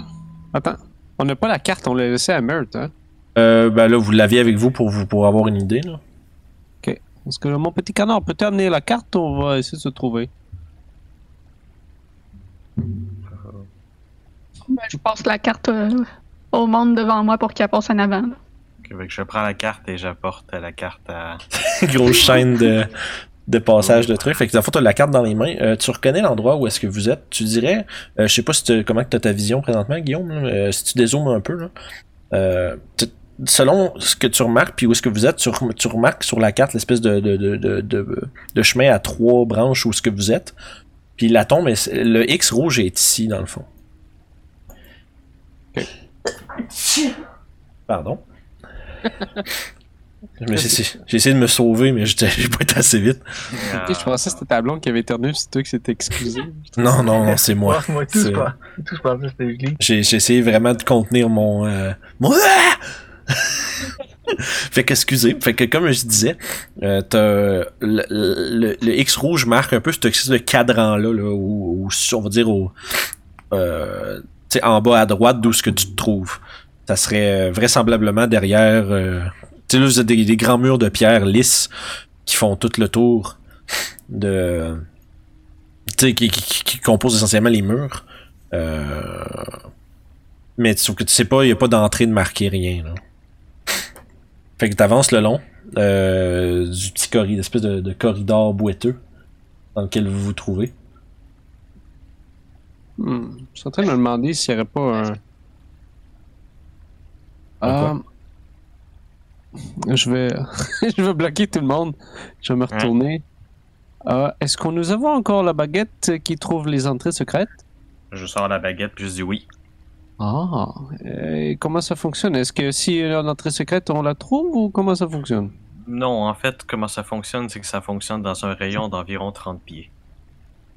Attends. On n'a pas la carte, on l'a laissée à Meurthe, hein? Euh, ben là, vous l'aviez avec vous pour vous pour avoir une idée. Là. Est-ce que mon petit canard peut amener la carte ou on va essayer de se trouver? Ben, je passe la carte euh, au monde devant moi pour qu'elle passe en avant. là. Fait que je prends la carte et j'apporte la carte à. *laughs* Grosse chaîne de, de passage de trucs. Fait que dans le fond, t'as la carte dans les mains. Euh, tu reconnais l'endroit où est-ce que vous êtes. Tu dirais, euh, je sais pas si t'as- comment tu as ta vision présentement, Guillaume, là, euh, si tu dézoomes un peu, là. Euh, selon ce que tu remarques, puis où est-ce que vous êtes, tu, rem- tu remarques sur la carte l'espèce de, de, de, de, de- de chemin à trois branches où est-ce que vous êtes. Puis la tombe, est- le X rouge est ici, dans le fond. Pardon? *laughs* J'ai essayé de me sauver, mais j'ai pas été assez vite. Ok, je pensais que c'était ta blonde qui avait éternué, c'est toi qui s'était excusé. Non, non, non, c'est moi. *laughs* Moi, tout, c'est- je pense. Tout, je pense que c'était lui. J'ai j'ai essayé vraiment de contenir mon... Euh, mon... Ah! *laughs* fait que, excusez. Fait que, comme je disais, euh, le, le, le X rouge marque un peu de cadran-là, là, où, où, on va dire, au, euh, en bas à droite d'où ce que tu te trouves. Ça serait vraisemblablement derrière... Euh, tu sais, là, vous avez des, grands murs de pierre lisses qui font tout le tour de... Tu sais, qui, qui, qui- composent essentiellement les murs. Euh, mais sauf que tu sais pas, il n'y a pas d'entrée de marqué, rien. Là. Fait que t'avances le long euh, du petit corridor, espèce de, de corridor boiteux dans lequel vous vous trouvez. Hmm. Je suis en train de me demander s'il n'y aurait pas un. Un Ah, je vais, *laughs* je vais bloquer tout le monde. Je vais me retourner. Ah, Est-ce qu'on nous avons encore la baguette qui trouve les entrées secrètes? Je sors la baguette puis je dis oui. Ah, et comment ça fonctionne? Est-ce que si il y a une entrée secrète, on la trouve ou comment ça fonctionne? Non, en fait, comment ça fonctionne, c'est que ça fonctionne dans un rayon d'environ 30 pieds.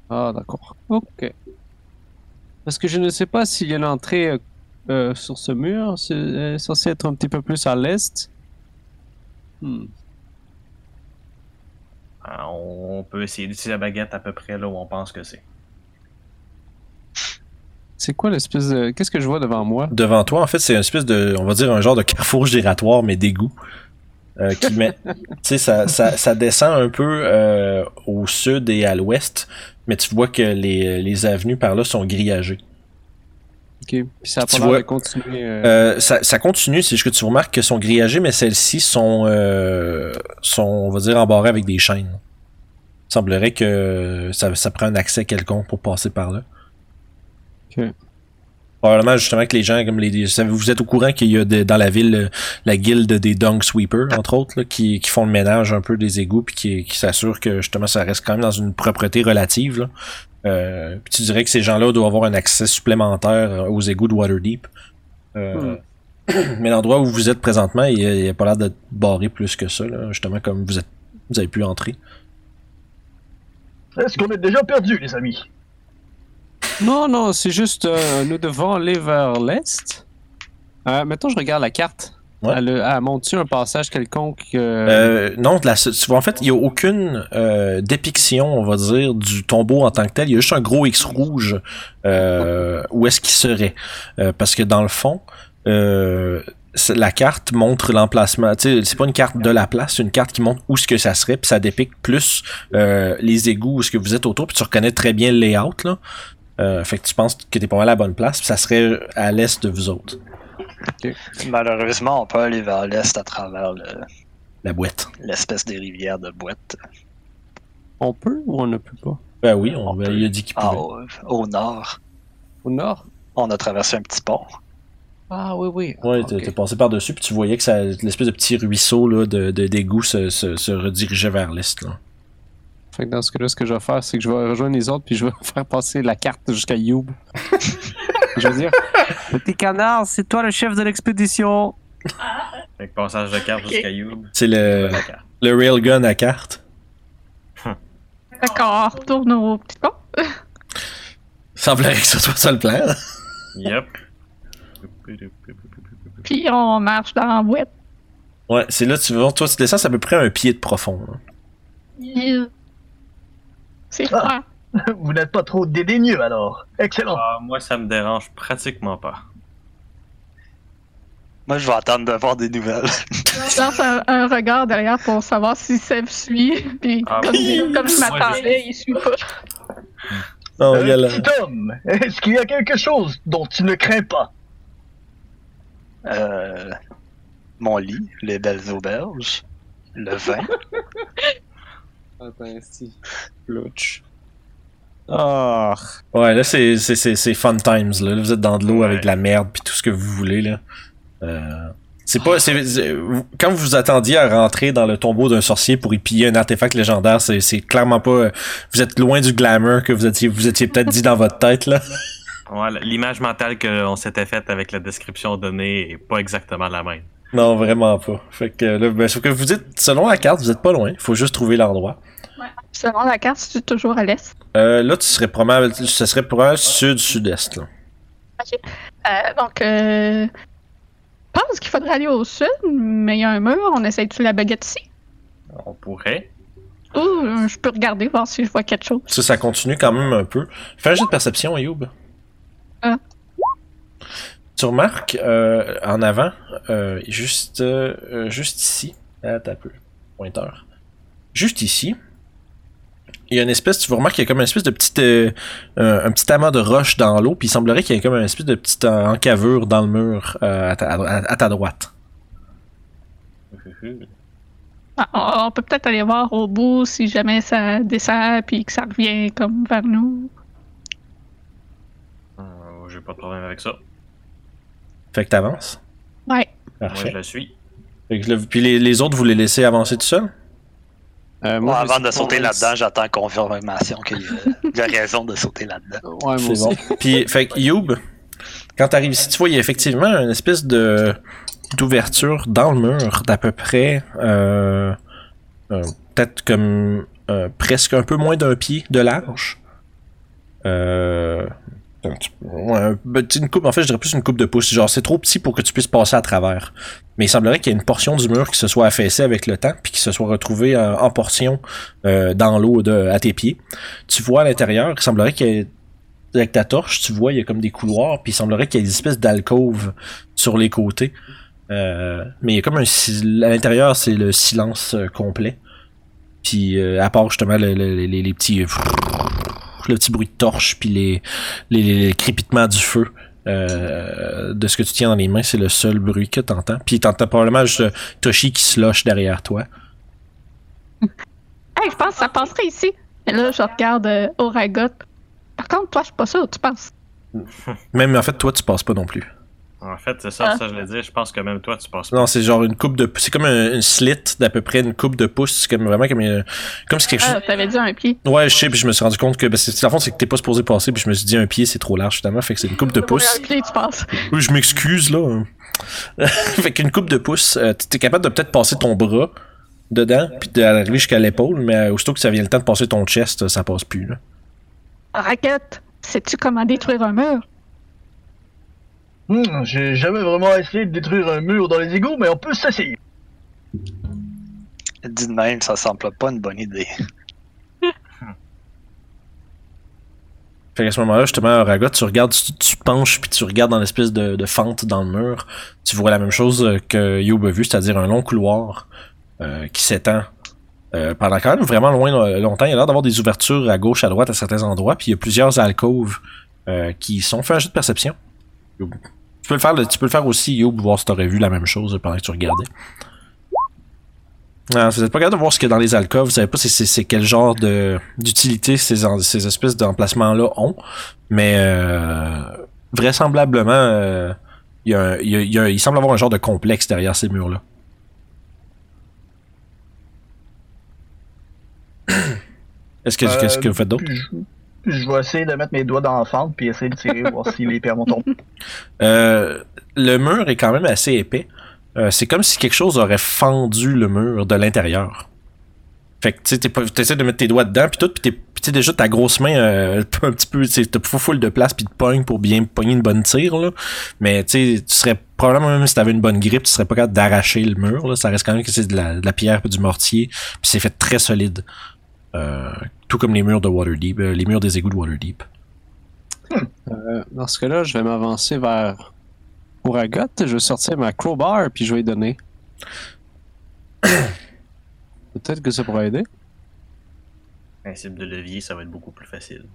Ah, d'accord. Ok. Parce que je ne sais pas s'il y a une entrée euh, euh, sur ce mur. C'est euh, censé être un petit peu plus à l'est. Hmm. Euh, On peut essayer d'utiliser la baguette à peu près là où on pense que c'est. C'est quoi l'espèce de. Qu'est-ce que je vois devant moi? Devant toi, en fait, c'est une espèce de, on va dire, un genre de carrefour giratoire, mais d'égout. Euh, qui met, *laughs* tu sais, ça, ça, ça descend un peu euh, au sud et à l'ouest, mais tu vois que les, les avenues par là sont grillagées. Ok. Puis ça a Tu pas l'air vois- de continuer. euh, Euh, ça, ça continue, c'est juste que tu remarques qu'elles sont grillagées, mais celles-ci sont, euh, sont, on va dire, embarrées avec des chaînes. Il semblerait que ça, ça prend un accès quelconque pour passer par là. Probablement justement que les gens, comme les, vous êtes au courant qu'il y a de- dans la ville euh, la guilde des dung sweepers, entre autres, là, qui, qui font le ménage un peu des égouts puis qui, qui s'assurent que justement ça reste quand même dans une propreté relative. Là. Euh, puis tu dirais que ces gens-là doivent avoir un accès supplémentaire euh, aux égouts de Waterdeep. Euh, Mais l'endroit où vous êtes présentement, il n'y a, pas l'air d'être barré plus que ça, là, justement comme vous êtes vous avez pu entrer. Est-ce qu'on est déjà perdu, les amis? Non, non, c'est juste. euh, nous devons aller vers l'est. Euh, mettons, je regarde la carte. Ouais. Elle, elle montre-tu un passage quelconque euh, Euh, non, de la, tu vois, en fait, il n'y a aucune euh, dépiction, on va dire, du tombeau en tant que tel. Il y a juste un gros X rouge euh, où est-ce qu'il serait. Euh, parce que dans le fond, euh, la carte montre l'emplacement. Tu sais, c'est pas une carte de la place, c'est une carte qui montre où ce que ça serait, puis ça dépique plus euh, les égouts où ce que vous êtes autour, puis tu reconnais très bien le layout là. Euh, fait que tu penses que t'es pas mal à la bonne place, puis ça serait à l'est de vous autres, Malheureusement, on peut aller vers l'est à travers le- la boîte. l'espèce des rivières de boîte. On peut ou on ne peut pas? Ben oui, on, ben, il a dit qu'il Ah, pouvait. au, au nord, Au nord? On a traversé un petit pont. Ah, oui, oui. Ouais, Ah, t'es passé par-dessus, puis tu voyais que ça, l'espèce de petit ruisseau là, de, de, d'égout se, se, se redirigeait vers l'est. Là. Fait que dans ce cas-là, ce que je vais faire, c'est que je vais rejoindre les autres puis je vais *laughs* faire passer la carte jusqu'à Youb. *laughs* je vais dire Petit canard, c'est toi le chef de l'expédition. Fait que passage de carte jusqu'à Youb. C'est le, le railgun à carte. D'accord, retourne au petit pont. *laughs* Semblerait que ce soit ça le plan. Yep. Puis on marche dans la boîte. Ouais, c'est là, tu vois, toi, tu descends, c'est à peu près un pied de profond. là. C'est froid. Ah. *laughs* Vous n'êtes pas trop dédaigneux, alors. Excellent. Ah, moi, ça me dérange pratiquement pas. Moi, je vais attendre de voir des nouvelles. Je lance un, un regard derrière pour savoir si Seb suit. Puis Ah, comme, oui. comme je m'attendais, il suit pas. Non, Euh, il y a la- Petit homme, est-ce qu'il y a quelque chose dont tu ne crains pas? Euh, mon lit, les belles auberges, le vin. *laughs* Louch. Ah. Ouais, là, c'est, c'est, c'est, c'est fun times, là. Là, Vous êtes dans de l'eau Ouais. avec de la merde puis tout ce que vous voulez, là. Euh, c'est pas, c'est, c'est- quand vous vous attendiez à rentrer dans le tombeau d'un sorcier pour y piller un artefact légendaire, c'est, c'est clairement pas, euh, vous êtes loin du glamour que vous étiez, vous étiez peut-être dit dans votre tête, là. Ouais, l'image mentale qu'on s'était faite avec la description donnée est pas exactement la même. Non, vraiment pas. Fait que là, ben, sauf que vous dites, selon la carte, vous êtes pas loin. Faut juste trouver l'endroit. Selon la carte, c'est toujours à l'est. Euh, là, tu serais probablement, ce serait probablement sud-sud-est, là. Euh, donc, euh, je pense qu'il faudrait aller au sud, mais il y a un mur. On essaye-tu la baguette ici? On pourrait. Ou euh, je peux regarder, voir si je vois quelque chose. Ça, ça continue quand même un peu. Fais un jeu de perception, Ayoub. Ah. Tu remarques euh, en avant, euh, juste, euh, juste ici, ah, t'as peu, pointeur. Juste ici, il y a une espèce, tu vous remarques qu'il y a comme une espèce de petite, euh, un, un petit amas de roche dans l'eau, puis il semblerait qu'il y ait comme une espèce de petite euh, encavure dans le mur euh, à, ta, à- à ta droite. Ah, on, peut peut-être aller voir au bout si jamais ça descend puis que ça revient comme vers nous. Euh, J'ai pas de problème avec ça. Fait que t'avances. Ouais. Moi, je le suis. Fait que là, puis les, les autres, vous les laissez avancer tout seul? Euh, Moi, avant de sauter là-dedans, j'attends confirmation qu'il y a- il y a raison de sauter là-dedans. Ouais, moi C'est aussi. bon. Puis, fait que Youb, quand t'arrives ici, tu vois, il y a effectivement une espèce de d'ouverture dans le mur d'à peu près, euh, euh, peut-être comme euh, presque un peu moins d'un pied de large. Euh, un petit- une coupe, en fait, je dirais plus une coupe de pouce. Genre, c'est trop petit pour que tu puisses passer à travers. Mais il semblerait qu'il y ait une portion du mur qui se soit affaissée avec le temps, puis qui se soit retrouvée euh, en portion euh, dans l'eau à tes pieds. Tu vois à l'intérieur, il semblerait qu'il y ait avec ta torche, tu vois, il y a comme des couloirs, puis il semblerait qu'il y ait des espèces d'alcôves sur les côtés. Euh, mais il y a comme un à l'intérieur, c'est le silence euh, complet. Puis euh, à part justement le- le- les, les petits le petit bruit de torche puis les, les, les crépitements du feu euh, de ce que tu tiens dans les mains, c'est le seul bruit que t'entends. Puis t'entends probablement juste euh, Toshi qui se loche derrière toi. *laughs* Hey, je pense que ça passerait ici. Et là, je regarde euh, Oragot. Par contre, toi, je suis pas sûr, tu penses? Même en fait, toi, tu passes pas non plus. En fait, c'est ça, Ah. ça je l'ai dit. Je pense que même toi, tu passes pas. Non, c'est genre une coupe de. C'est comme un, une slit d'à peu près une coupe de pouce. C'est comme vraiment comme une- comme si quelque chose. Ah, t'avais dit un pied. Ouais, je sais, puis je me suis rendu compte que. Ben, c'est, dans le fond, c'est que t'es pas supposé passer, puis je me suis dit un pied, c'est trop large, finalement. Fait que c'est une coupe de pouce. Un pied, tu penses? *laughs* Oui, je m'excuse, là. *laughs* fait qu'une coupe de pouce, euh, t'es capable de peut-être passer ton bras dedans, puis d'arriver jusqu'à l'épaule, mais euh, aussitôt que ça vient le temps de passer ton chest, ça passe plus, là. Raquette, sais-tu comment détruire un mur? Hmm, J'ai jamais vraiment essayé de détruire un mur dans les égouts, mais on peut s'essayer. Dit de même, ça semble pas une bonne idée. *laughs* Fait qu'à ce moment-là, justement, Ragot, tu regardes, tu, tu penches, puis tu regardes dans l'espèce de, de fente dans le mur. Tu vois la même chose euh, que Youb a vu, c'est-à-dire un long couloir euh, qui s'étend euh, pendant quand même vraiment loin longtemps. Il y a l'air d'avoir des ouvertures à gauche, à droite, à certains endroits, puis il y a plusieurs alcôves euh, qui sont. Fais un jeu de perception. Youb. Tu peux le faire, tu peux le faire aussi, Youb, voir si t'aurais vu la même chose pendant que tu regardais. Non, vous êtes pas capable de voir ce qu'il y a dans les alcôves, vous savez pas c'est, quel genre de d'utilité ces, espèces d'emplacements-là ont, mais euh, vraisemblablement, euh, y y il, semble avoir un genre de complexe derrière ces murs-là. Est-ce que, Euh, qu'est-ce que vous faites d'autre? Je, vais essayer de mettre mes doigts dans la fente puis essayer de tirer, voir si les pierres vont tomber. *laughs* Euh, le mur est quand même assez épais. Euh, c'est comme si quelque chose aurait fendu le mur de l'intérieur. Fait que tu t'essaies de mettre tes doigts dedans, puis tout, puis tu déjà ta grosse main euh, *laughs* un petit peu, tu full de place, puis de pogne pour bien pogner une bonne tire. Mais tu serais probablement même si t'avais une bonne grippe, tu serais pas capable d'arracher le mur. Ça reste quand même que c'est de la, de la pierre puis du mortier, puis c'est fait très solide. Euh, tout comme les murs de Waterdeep, euh, les murs des égouts de Waterdeep. Hmm. Euh, dans ce cas-là, je vais m'avancer vers Ouragot, je vais sortir ma crowbar puis je vais y donner. *coughs* Peut-être que ça pourrait aider. Principe de levier, ça va être beaucoup plus facile.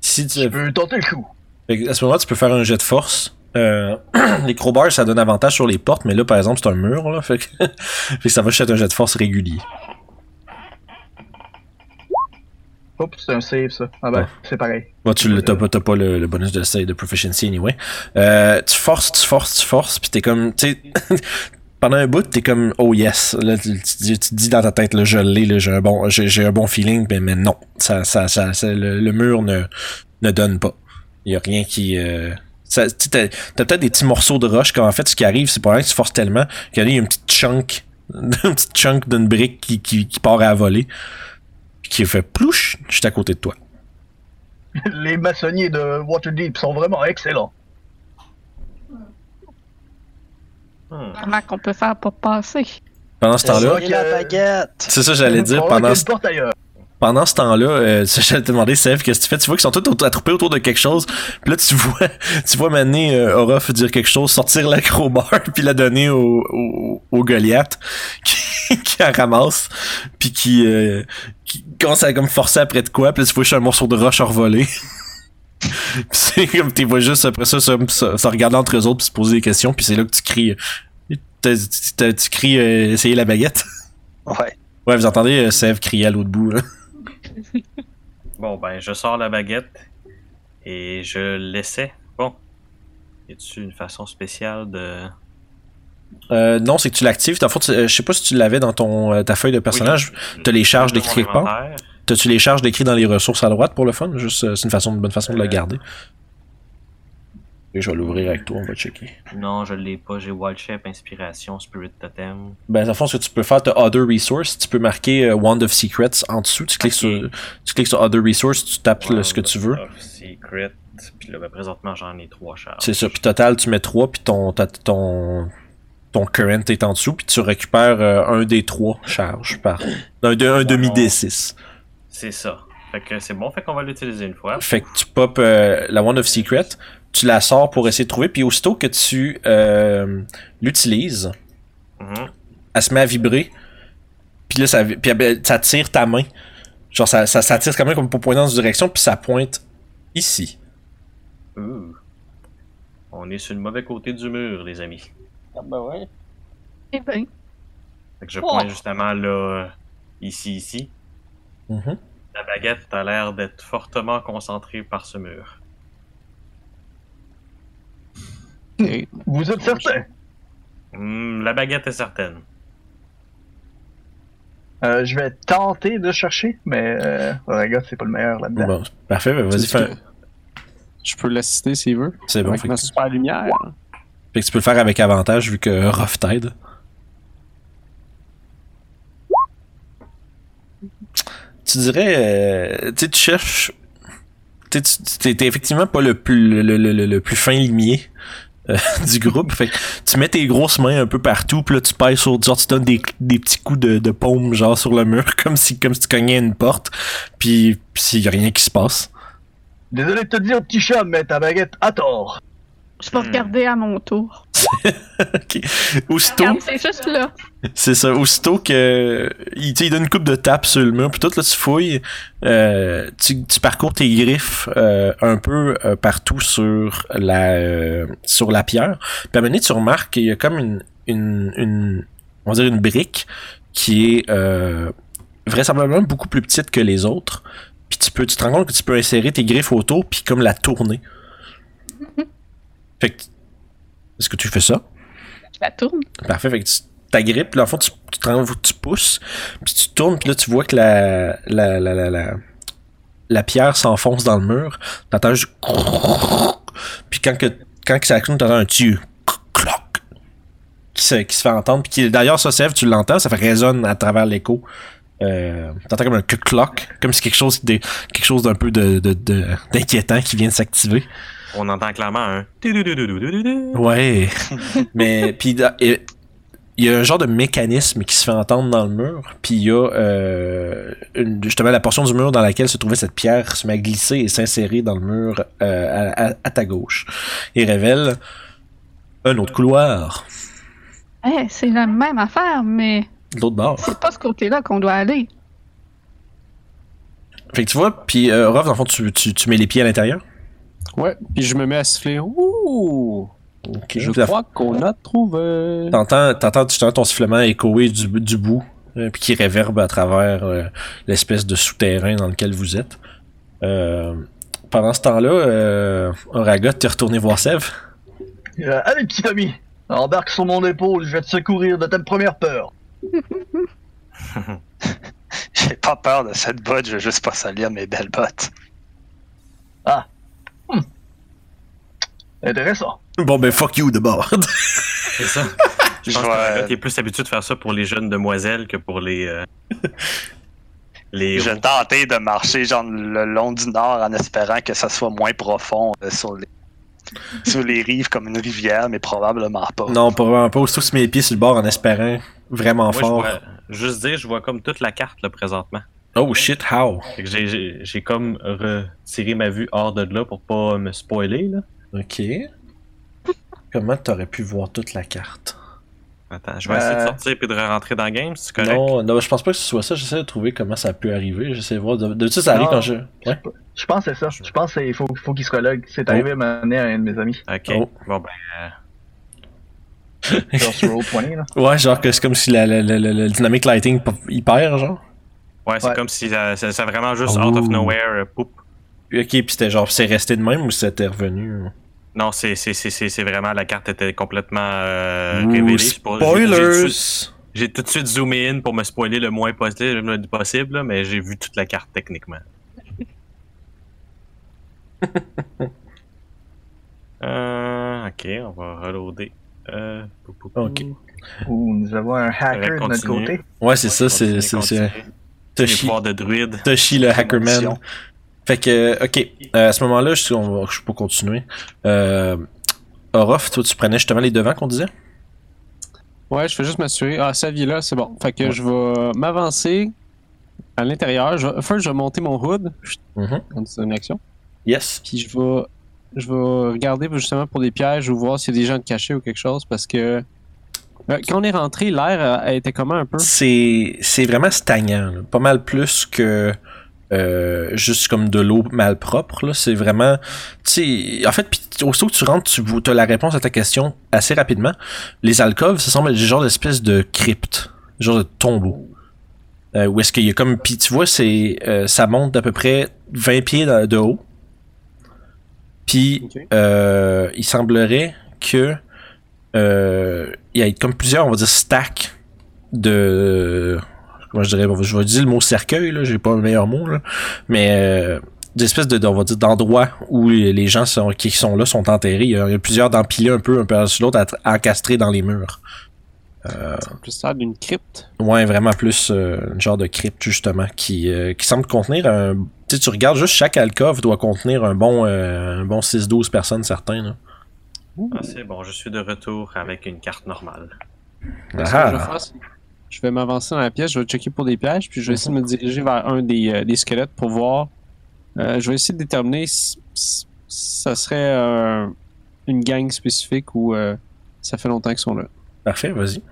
Si tu je peux tenter le coup. À ce moment-là, tu peux faire un jet de force. *coughs* Les crowbars, ça donne avantage sur les portes, mais là, par exemple, c'est un mur. Là, fait, que... *laughs* fait que ça va jeter un jet de force régulier. Oups, c'est un save, ça. Ah ben, c'est pareil. Moi, tu n'as pas, pas le, bonus de save de proficiency anyway. Euh, tu forces, tu forces, tu forces, puis t'es comme, *laughs* pendant un bout, t'es comme, oh yes, là, tu, tu, dis dans ta tête, là, je l'ai, j'ai un bon, j'ai un bon feeling, mais, mais non, ça, ça, ça, le, mur ne, ne donne pas. Il y a rien qui, euh, t'as peut-être des petits morceaux de roche quand en fait ce qui arrive c'est pas rien que tu forces tellement qu'il y a une petite chunk *laughs* une petite chunk d'une brique qui, qui, qui part à voler qui fait plouche, je suis à côté de toi. *laughs* Les maçonniers de Waterdeep sont vraiment excellents. Comment qu'on peut faire pour passer? Pendant ce temps-là. C'est ça, j'allais dire. Pendant ce pendant ce temps-là, euh, *laughs* je te demandais, Sèvres, qu'est-ce que tu fais? Tu vois qu'ils sont tous attroupés autour de quelque chose. Puis là, tu vois, *laughs* tu vois Mané euh, Orof dire quelque chose, sortir la crowbar, *laughs* puis la donner au, au, au Goliath, qui, qui la ramasse, puis qui, euh, qui commence à comme forcer après de quoi. Puis là, tu vois juste un morceau de roche envolé. puis c'est comme, tu vois juste après ça, ça, ça, ça regarder entre eux autres, puis se poser des questions. Puis c'est là que tu cries, euh, tu cries, euh, essayer la baguette? Ouais. Ouais, vous entendez euh, Sèvres crier à l'autre bout bon, ben, je sors la baguette et je l'essaie. Bon. Y a-tu une façon spéciale de. Euh, non, c'est que tu l'actives. Euh, je sais pas si tu l'avais dans ton, euh, ta feuille de personnage. Tu les charges décrites quelque part. T'as-tu les charges décrites dans les ressources à droite pour le fun? Juste, c'est une une bonne façon de le garder. Et je vais l'ouvrir avec toi, on va checker. Non, je l'ai pas. J'ai Wild Shape, Inspiration, Spirit Totem. Ben, ça le fond, ce que tu peux faire, tu as Other Resource. Tu peux marquer euh, Wand of Secrets en dessous. Tu cliques, sur, tu cliques sur Other Resource, tu tapes ce que tu veux. Of Secret. Puis là, ben, présentement, j'en ai trois charges. C'est ça. Puis total, tu mets trois, puis ton, ton, ton current est en dessous, puis tu récupères euh, un des trois charges par. *coughs* Un, demi-D6. C'est ça. Fait que c'est bon, fait qu'on va l'utiliser une fois. Fait que tu pop euh, la Wand of Secret tu la sors pour essayer de trouver, puis aussitôt que tu euh, l'utilises, mm-hmm. elle se met à vibrer, puis là, ça, puis ben, ça tire ta main. Genre, ça, ça, tire quand même comme pour pointer dans une direction, puis ça pointe ici. On est sur le mauvais côté du mur, les amis. Ah ben ouais. Eh ben. Fait que je pointe oh. justement là, ici, ici. Mm-hmm. La baguette a l'air d'être fortement concentrée par ce mur. Vous êtes certain hmm, la baguette est certaine. Euh, je vais tenter de chercher, mais euh, c'est pas le meilleur là-dedans. Bon, parfait, vas-y, fais. Je peux l'assister s'il veut. C'est bon, Avec fait super lumière. Fait que tu peux le faire avec avantage vu que Rough t'aide. Tu dirais, euh, tu sais, tu cherches, tu sais, t'es effectivement pas le plus, le, le plus fin limier, euh, *laughs* du groupe. Fait que tu mets tes grosses mains un peu partout, puis là tu pèses sur, genre tu donnes des, des petits coups de, de paume genre sur le mur, *laughs* comme si comme si tu cognais une porte, puis s'il y a rien qui se passe. Désolé de te dire, petit chat, mais ta baguette à tort. Je peux hmm. regarder à mon tour. Aussitôt. C'est juste là. C'est ça. Aussitôt que. Il, il, donne une coupe de tape sur le mur, puis tout, là, tu fouilles. Euh, tu, parcours tes griffes euh, un peu euh, partout sur la, sur la pierre. Puis à un moment donné, tu remarques qu'il y a comme une, une. On va dire une brique qui est vraisemblablement beaucoup plus petite que les autres. Puis tu peux, tu te rends compte que tu peux insérer tes griffes autour, puis comme la tourner. Mm-hmm. Fait que est-ce que tu fais ça? Je la tourne. Parfait. Fait que tu t'agrippes, là, en fond tu, tu, tu pousses, puis tu tournes, puis là, tu vois que la, la, la, la, la, la pierre s'enfonce dans le mur. T'entends juste. *laughs* Puis quand que, quand que ça tu t'entends un tu *laughs* qui se, qui se fait entendre. Puis qui, d'ailleurs, ça, s'ève, tu l'entends, ça fait résonne à travers l'écho. Euh, t'entends comme un clock, comme si quelque chose quelque chose d'un peu de, de, d'inquiétant qui vient de s'activer. On entend clairement un. Ouais. *laughs* Mais puis il y a un genre de mécanisme qui se fait entendre dans le mur, puis il y a euh, justement la portion du mur dans laquelle se trouvait cette pierre se met à glisser et s'insérer dans le mur euh, à, ta gauche et révèle un autre couloir. Hey, c'est la même affaire, mais. L'autre bord. C'est pas ce côté-là qu'on doit aller. Fait que tu vois, puis euh, Rof, dans le fond, tu mets les pieds à l'intérieur? Ouais, puis je me mets à siffler. Ouh! Ok. Je crois qu'on a trouvé. T'entends, t'entends justement ton sifflement échoer du, du bout, euh, puis qui réverbe à travers euh, l'espèce de souterrain dans lequel vous êtes. Euh, pendant ce temps-là, euh, Oraga, t'es retourné voir Sev. Euh, allez, petit ami, embarque sur mon épaule, je vais te secourir de ta première peur. *laughs* J'ai pas peur de cette botte, je veux juste pas salir mes belles bottes. Intéressant. Bon ben fuck you de bord. *laughs* C'est ça. Je pense que t'es plus habitué de faire ça pour les jeunes demoiselles que pour les. euh, *laughs* les. Je tentais de marcher genre le long du nord en espérant que ça soit moins profond euh, sur les sur les rives comme une rivière, mais probablement pas. non, vraiment pas. Je mets les pieds sur le bord en espérant vraiment Moi, fort. juste dire, je vois comme toute la carte là, présentement. Oh shit, how? J'ai comme retiré ma vue hors de là pour pas me spoiler. Là. Ok. Comment t'aurais pu voir toute la carte? Attends, je vais essayer de Euh. sortir puis de rentrer dans le game, c'est correct? Non, non, je pense pas que ce soit ça. J'essaie de trouver comment ça peut arriver. J'essaie de voir. De, de ça, ça arrive quand je. Ouais. Je pense que c'est ça. Je pense qu'il faut, faut qu'il se relog. C'est arrivé à m'amener à un de mes amis. Ok. Oh. Bon ben. Genre sur Roll20, là. Ouais, genre que c'est comme si la, la, la, la- le dynamic lighting il perd, genre. Ouais, c'est Ouais. comme si ça, ça, ça vraiment juste out of Oh. nowhere, euh, poup. Ok, puis c'était genre, c'est resté de même ou c'était revenu? Non, c'est c'est- c'est- c'est- c'est vraiment la carte était complètement euh, Ouh, révélée. Spoilers! J'ai tout de suite zoomé in pour me spoiler le moins possible, possible là, mais j'ai vu toute la carte techniquement. *laughs* euh, ok, on va reloader. Euh, pou, pou, pou. Ok. Où nous avons un hacker de notre côté. Ouais, c'est ça, c'est c'est- Toshi, de druide. Toshi le Hackerman. Fait que, ok, euh, à ce moment-là, je, on je peux continuer. Euh, Orof, toi, tu prenais justement les devants qu'on disait? Ouais, je vais juste m'assurer. Ah, sa vie là, c'est bon. Fait que Ouais. je vais m'avancer à l'intérieur. Je First, je vais monter mon hood. Mhm. C'est une action. Yes. Puis je vais, je vais regarder justement pour des pièges ou voir s'il y a des gens de cachés ou quelque chose parce que euh, quand on est rentré, l'air euh, a été comment un peu? C'est c'est vraiment stagnant, là. pas mal plus que euh, juste comme de l'eau malpropre. là. C'est vraiment, tu sais, en fait, puis aussitôt que tu rentres, tu as la réponse à ta question assez rapidement. Les alcôves, ça semble être des genres d'espèce de crypte, genre de tombeau. Euh, où est-ce qu'il y a comme, puis tu vois, c'est, euh, ça monte d'à peu près 20 pieds de, de haut. Puis Ok. euh, il semblerait que euh, il y ait comme plusieurs, on va dire, stacks de comment je dirais je vais dire le mot cercueil là j'ai pas le meilleur mot là mais euh, des espèces de on va dire d'endroits où les gens sont, qui sont là sont enterrés il y a, il y a plusieurs d'empilés un peu un peu sur l'autre encastrés dans les murs C'est plus ça d'une crypte? ouais vraiment plus euh, un genre de crypte justement qui euh, qui semble contenir un tu sais tu regardes juste chaque alcôve doit contenir un bon euh, un bon 6 12 personnes certains là. Ah, c'est bon, je suis de retour avec une carte normale. Ce que je vais Ah. faire, c'est- je vais m'avancer dans la pièce, je vais checker pour des pièges, puis je vais essayer de me diriger vers un des, euh, des squelettes pour voir. Euh, je vais essayer de déterminer si, si ça serait euh, une gang spécifique ou euh, ça fait longtemps qu'ils sont là. parfait vas-y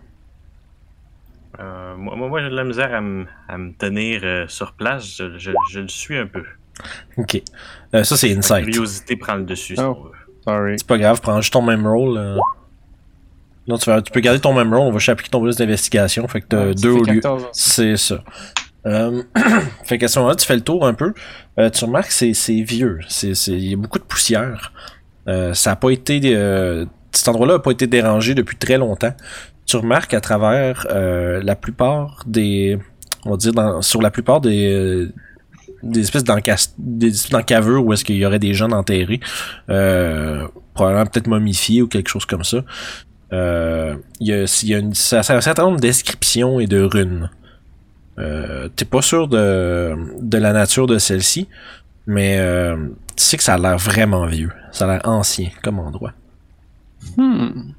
Euh, moi, moi, j'ai de la misère à, me- à me tenir euh, sur place. Je, je- je le suis un peu. ok Euh, ça c'est La insight curiosité prend le dessus. si Oh. Sorry. C'est pas grave, prends juste ton même rôle. Non, tu, vas- tu peux garder ton même rôle, on va appliquer ton bonus d'investigation. Fait que t'as Ouais, deux au lieu. 14. C'est ça. Euh, *clears throat* fait qu'à ce moment-là, tu fais le tour un peu. Euh, tu remarques que c'est, vieux. Il y a beaucoup de poussière. Euh, ça a pas été. cet endroit-là a pas été dérangé depuis très longtemps. Tu remarques à travers la plupart des. On va dire dans- sur la plupart des. des espèces d'encas- des espèces d'encavures où est-ce qu'il y aurait des gens enterrés. Probablement peut-être momifiés ou quelque chose comme ça. Euh, Il y a, il y a une- ça- ça a un certain nombre de descriptions et de runes. Euh, T'es pas sûr de, de la nature de celle-ci, mais euh, tu sais que ça a l'air vraiment vieux. Ça a l'air ancien comme endroit. Hmm.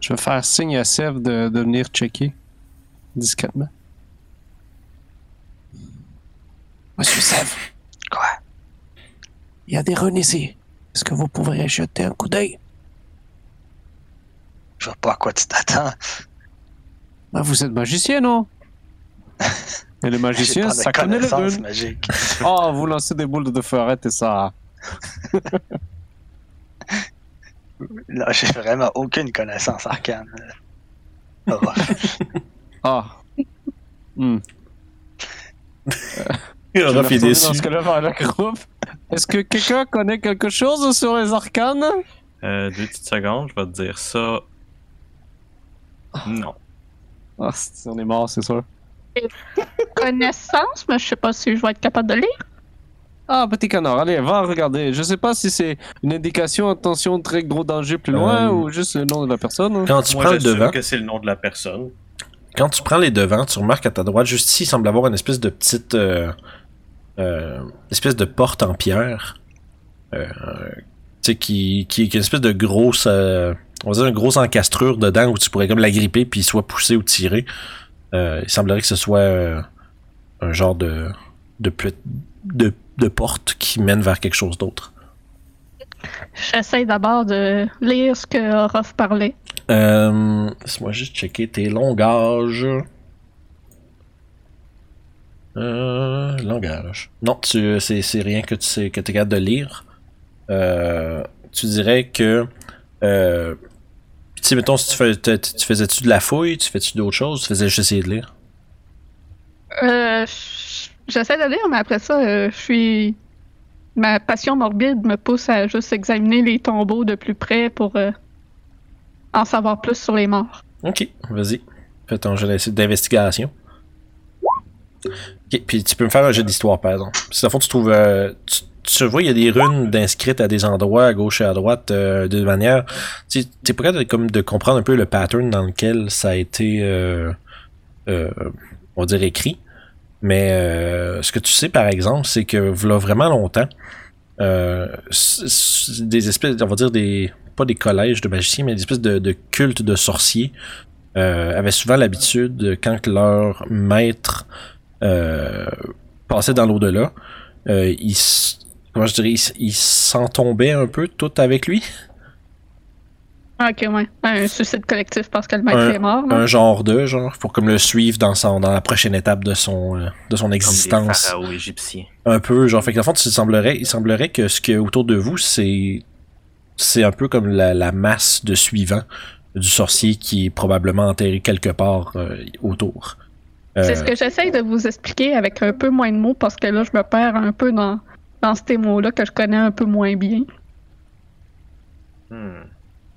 Je vais faire signe à Sev de, de venir checker discrètement. Monsieur Sev, Quoi? il y a des runes ici. Est-ce que vous pourriez jeter un coup d'œil? Je vois pas à quoi tu t'attends. Ah, vous êtes magicien, non? *laughs* Et le J'ai magicien, pas de ça connaît les runes. magiques. *laughs* Oh, vous lancez des boules de feu, arrêtez ça. Là, j'ai vraiment aucune connaissance arcane. *laughs* Oh. Ah. Hmm. Fait retourner déçu. Est-ce que quelqu'un connaît quelque chose sur les arcanes? Euh, deux petites secondes, je vais te dire ça. Non. Ah, c'est- on est mort, c'est sûr. Connaissance, mais je sais pas si je vais être capable de lire. Ah, petit canard, allez, va regarder. Je sais pas si c'est une indication, attention, très gros danger plus loin Euh, ou juste le nom de la personne. hein. Quand tu Moi, prends le devant, que c'est le nom de la personne. quand tu prends les devants, tu remarques à ta droite, juste ici, il semble avoir une espèce de petite, euh, euh, espèce de porte en pierre, euh, tu sais, qui, qui, qui a une espèce de grosse, euh, on va dire une grosse encastrure dedans où tu pourrais comme la gripper puis soit pousser ou tirer. Euh, il semblerait que ce soit euh, un genre de, de, pu- de, de porte qui mène vers quelque chose d'autre. J'essaie d'abord de lire ce que Orof parlait. Euh, Laisse-moi juste checker tes longages. Euh, langage. Non, tu, c'est, rien que tu sais, que es capable de lire. Euh, tu dirais que, euh, sais, mettons, si tu, fais, tu, tu faisais-tu de la fouille, tu fais-tu d'autres choses, tu faisais juste essayer de lire? Euh, J'essaie de lire, mais après ça, euh, je suis. Ma passion morbide me pousse à juste examiner les tombeaux de plus près pour euh, en savoir plus sur les morts. Ok, vas-y. Fais ton jeu d'investigation. Ok, puis tu peux me faire un jeu d'histoire, par exemple. Si à fond tu trouves. tu, tu vois, il y a des runes d'inscrites à des endroits, à gauche et à droite, euh, de manière. Tu es capable de, comme, de comprendre un peu le pattern dans lequel ça a été. euh, euh, on dire écrit. Mais euh, ce que tu sais, par exemple, c'est que voilà vraiment longtemps, euh, des espèces, on va dire des. Pas des collèges de magiciens, mais des espèces de, de cultes de sorciers euh, avaient souvent l'habitude, quand leur maître passait dans l'au-delà, euh, ils, comment je dirais, ils s'en tombaient un peu tout avec lui? Ah, Ok, ouais. Un suicide collectif parce que le maître Un- est mort. Un genre de, genre, pour comme le suivre dans son, dans la prochaine étape de son, euh, de son Comme des existence. égyptiens. un peu genre fait que dans le fond il semblerait il semblerait que ce qui est autour de vous c'est c'est un peu comme la, la masse de suivants du sorcier qui est probablement enterré quelque part euh, autour Euh, C'est ce que j'essaie de vous expliquer avec un peu moins de mots parce que là, je me perds un peu dans, dans ces mots-là que je connais un peu moins bien. Hmm.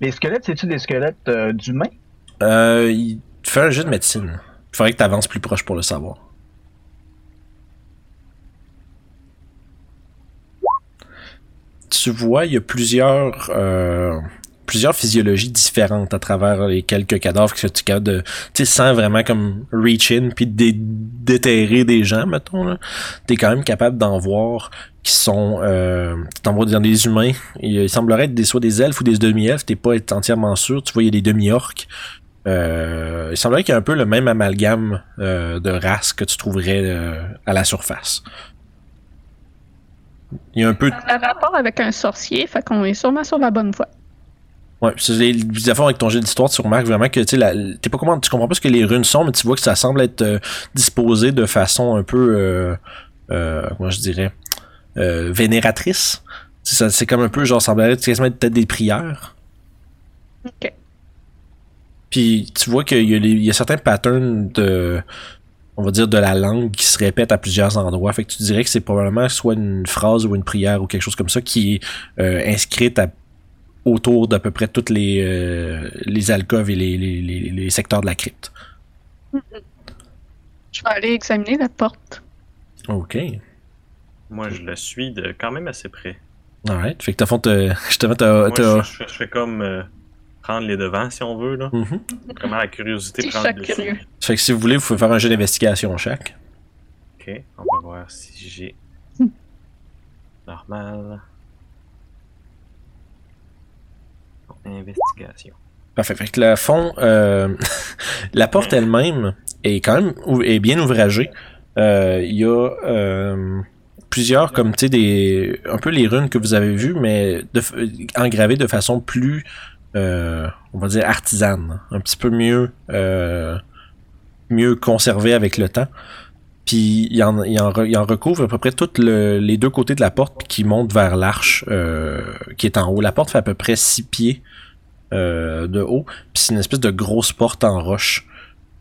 Les squelettes, c'est-tu des squelettes euh, d'humains? euh, il fait un jeu de médecine il faudrait que tu avances plus proche pour le savoir tu vois il y a plusieurs euh, plusieurs physiologies différentes à travers les quelques cadavres que tu capable de tu sans vraiment comme reach in puis dé- déterrer des gens mettons là. T'es quand même capable d'en voir qui sont euh, t'en vois dans des humains. Il, semblerait être soit des elfes ou des demi-elfes. T'es pas entièrement sûr. Tu vois il y a des demi-orques. Euh, il semblerait qu'il y a un peu le même amalgame euh, de race que tu trouverais euh, à la surface. Il y a un peu a rapport avec un sorcier, fait qu'on est sûrement sur la bonne voie. Ouais, c'est les, les affaires avec ton jeu d'histoire, tu remarques vraiment que tu t'es pas comment, tu comprends pas ce que les runes sont, mais tu vois que ça semble être euh, disposé de façon un peu, euh, euh, comment je dirais, euh, vénératrice. C'est comme un peu genre, semblerait quasiment être peut-être des prières. Ok. Puis tu vois qu'il y, a les- il y a certains patterns de, on va dire, de la langue qui se répètent à plusieurs endroits. Fait que tu dirais que c'est probablement soit une phrase ou une prière ou quelque chose comme ça qui est euh, inscrite à- autour d'à peu près toutes les, euh, les alcôves et les, les, les, les secteurs de la crypte. Je vais aller examiner la porte. Ok. Moi, je le suis de quand même assez près. Alright. Fait que t'as fond, t'as- *laughs* justement, t'as. Moi, t'as- je, je- je fais comme euh, prendre les devants, si on veut. là. Mhm. Vraiment, la curiosité Petit prend chat le dessus. curieux. Fait que si vous voulez, vous pouvez faire un jeu d'investigation chaque. Ok, on va voir si j'ai. Normal. Investigation. Parfait. Fait que le fond, euh, *laughs* la porte elle-même est quand même est bien ouvragée. Euh, Il y a euh, plusieurs, comme tu sais, des un peu les runes que vous avez vues, mais engravées de façon plus, on va dire artisane, un petit peu mieux, mieux conservée avec le temps. Puis il en, en, en recouvre à peu près tous les deux côtés de la porte qui monte vers l'arche qui est en haut. La porte fait à peu près six pieds euh, de haut. Puis c'est une espèce de grosse porte en roche.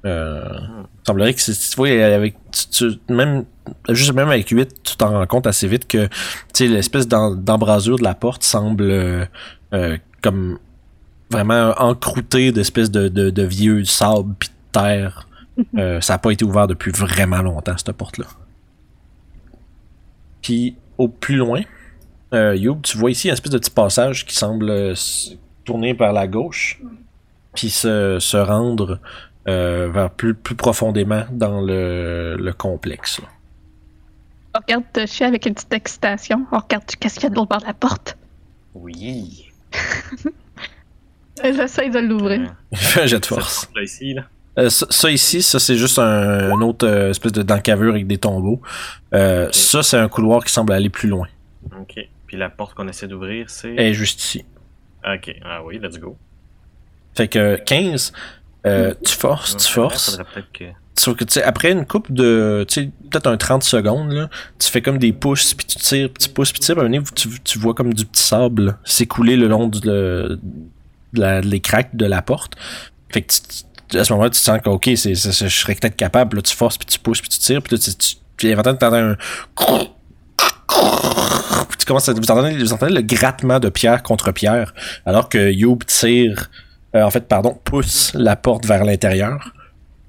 Euh, il semblerait que tu vois, avec, tu, tu- même, juste même avec 8, tu t'en rends compte assez vite que, l'espèce d'em- d'embrasure de la porte semble euh, comme vraiment encroûtée d'espèces de, de, de vieux sable puis de terre. *laughs* Ça n'a pas été ouvert depuis vraiment longtemps, cette porte-là. Puis, au plus loin, euh, Youb, tu vois ici un espèce de petit passage qui semble euh, tourner vers la gauche, puis se, se rendre euh, vers plus, plus profondément dans le, le complexe. là. On regarde Toshi avec une petite excitation. On regarde qu'est-ce qu'il y a de l'autre bord de la porte. Oui. *laughs* J'essaie de l'ouvrir. Un jet de force. porte-là ici, là. Euh, ça, ça ici, ça c'est juste un, un autre euh, espèce de d'encavure avec des tombeaux. Euh. Ça, c'est un couloir qui semble aller plus loin. Ok. Puis la porte qu'on essaie d'ouvrir, c'est. Elle est juste ici. Ok. Ah oui, let's go. Fait que 15, euh, tu forces, tu forces. faudrait peut-être que. Sauf que, tu sais, après une coupe de, tu sais, peut-être un 30 secondes, là, tu fais comme des pouces, puis tu tires, puis tu pousses, puis tu tires, puis à un moment donné, tu, tu vois comme du petit sable s'écouler le long du, de, de la- les craques de la porte. Fait que tu- tu- à ce moment-là, tu te sens que, ok, c'est, je serais peut-être capable, là, tu forces, puis tu pousses, puis tu tires, puis là, tu, tu, puis éventuellement, t'entends un... Tu commences à, vous entendez, vous entendez le grattement de pierre contre pierre, alors que Youb tire, euh, en fait, pardon, pousse la porte vers l'intérieur.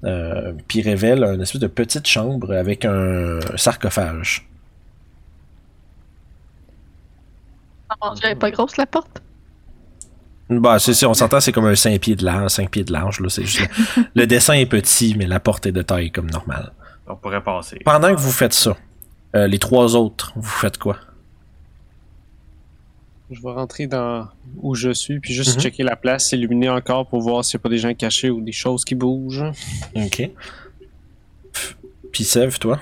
Euh, puis révèle une espèce de petite chambre avec un sarcophage. Oh elle est pas grosse la porte? Bah, c'est, c'est- on s'entend, c'est comme un 5 pieds de large, 5 pieds de large, là, c'est juste le, *laughs* le dessin est petit, mais la porte est de taille comme normal. On pourrait passer. Pendant que vous faites ça, euh, les trois autres, vous faites quoi? Je vais rentrer dans où je suis, puis juste Mhm. checker la place, illuminer encore pour voir s'il n'y a pas des gens cachés ou des choses qui bougent. Ok. Puis Sev, toi?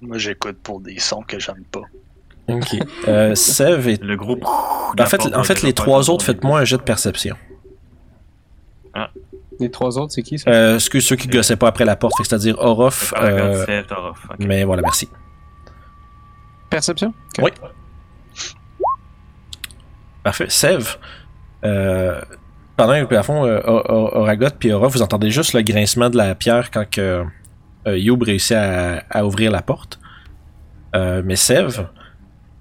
Moi, j'écoute pour des sons que j'aime pas. Ok. Euh, Sev et... Le groupe. En fait, en fait les trois autres, faites-moi un jet de perception. Les trois autres, c'est qui ça? Euh, excuse ceux qui gossaient pas après la porte, c'est-à-dire Orof, euh, Ok. mais voilà, merci. Perception? Oui. Parfait. Sev, euh, pendant que, à fond, euh, Oragot puis Aura, vous entendez juste le grincement de la pierre quand que euh, Youb réussit à, à ouvrir la porte. Euh, mais Sev,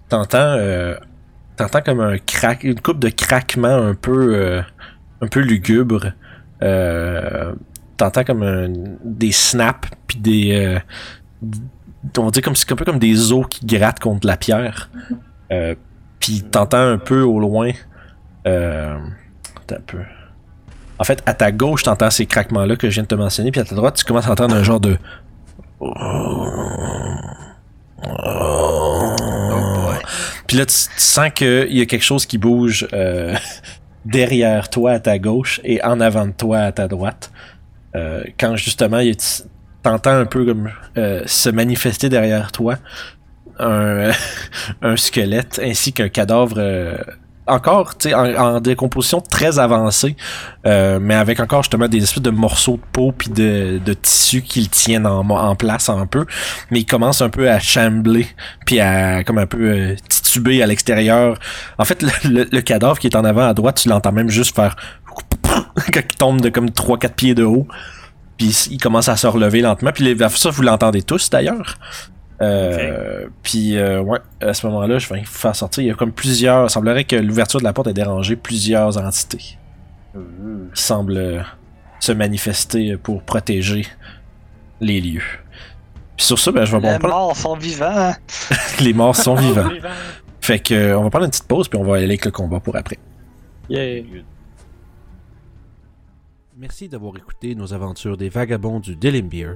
t'entends, euh, t'entends comme un crack, une coupe de craquement un peu, euh, un peu lugubre. Euh, t'entends comme un- des snaps puis des, euh, on va dire comme un peu comme des os qui grattent contre la pierre. Euh, puis t'entends un peu au loin. Euh, un peu. En fait, à ta gauche, t'entends ces craquements-là que je viens de te mentionner, puis à ta droite, tu commences à entendre un genre de. Puis là, tu, tu sens qu'il y a quelque chose qui bouge euh, derrière toi à ta gauche et en avant de toi à ta droite. Euh, quand justement, t'entends un peu comme euh, se manifester derrière toi un, *laughs* un squelette ainsi qu'un cadavre euh, encore tu sais, en, en décomposition très avancée, euh, mais avec encore justement des espèces de morceaux de peau puis de, de tissu qui le tiennent en, en place un peu, mais il commence un peu à chambler puis à comme un peu euh, tituber à l'extérieur. En fait, le, cadavre qui est en avant à droite, tu l'entends même juste faire *laughs* quand il tombe de comme 3-4 pieds de haut. Puis il commence à se relever lentement. Puis ça, vous l'entendez tous d'ailleurs. Euh, Puis euh, ouais, à ce moment-là, je vais vous faire sortir. Il y a comme plusieurs. Il semblerait que l'ouverture de la porte ait dérangé plusieurs entités qui semblent euh, se manifester pour protéger les lieux. Puis sur ça, ben, je vais Les bon, prendre- morts sont vivants. *laughs* les morts sont *laughs* vivants. Fait que euh, on va prendre une petite pause puis on va aller avec le combat pour après. Yeah. Merci d'avoir écouté nos aventures des vagabonds du Dillimbeer.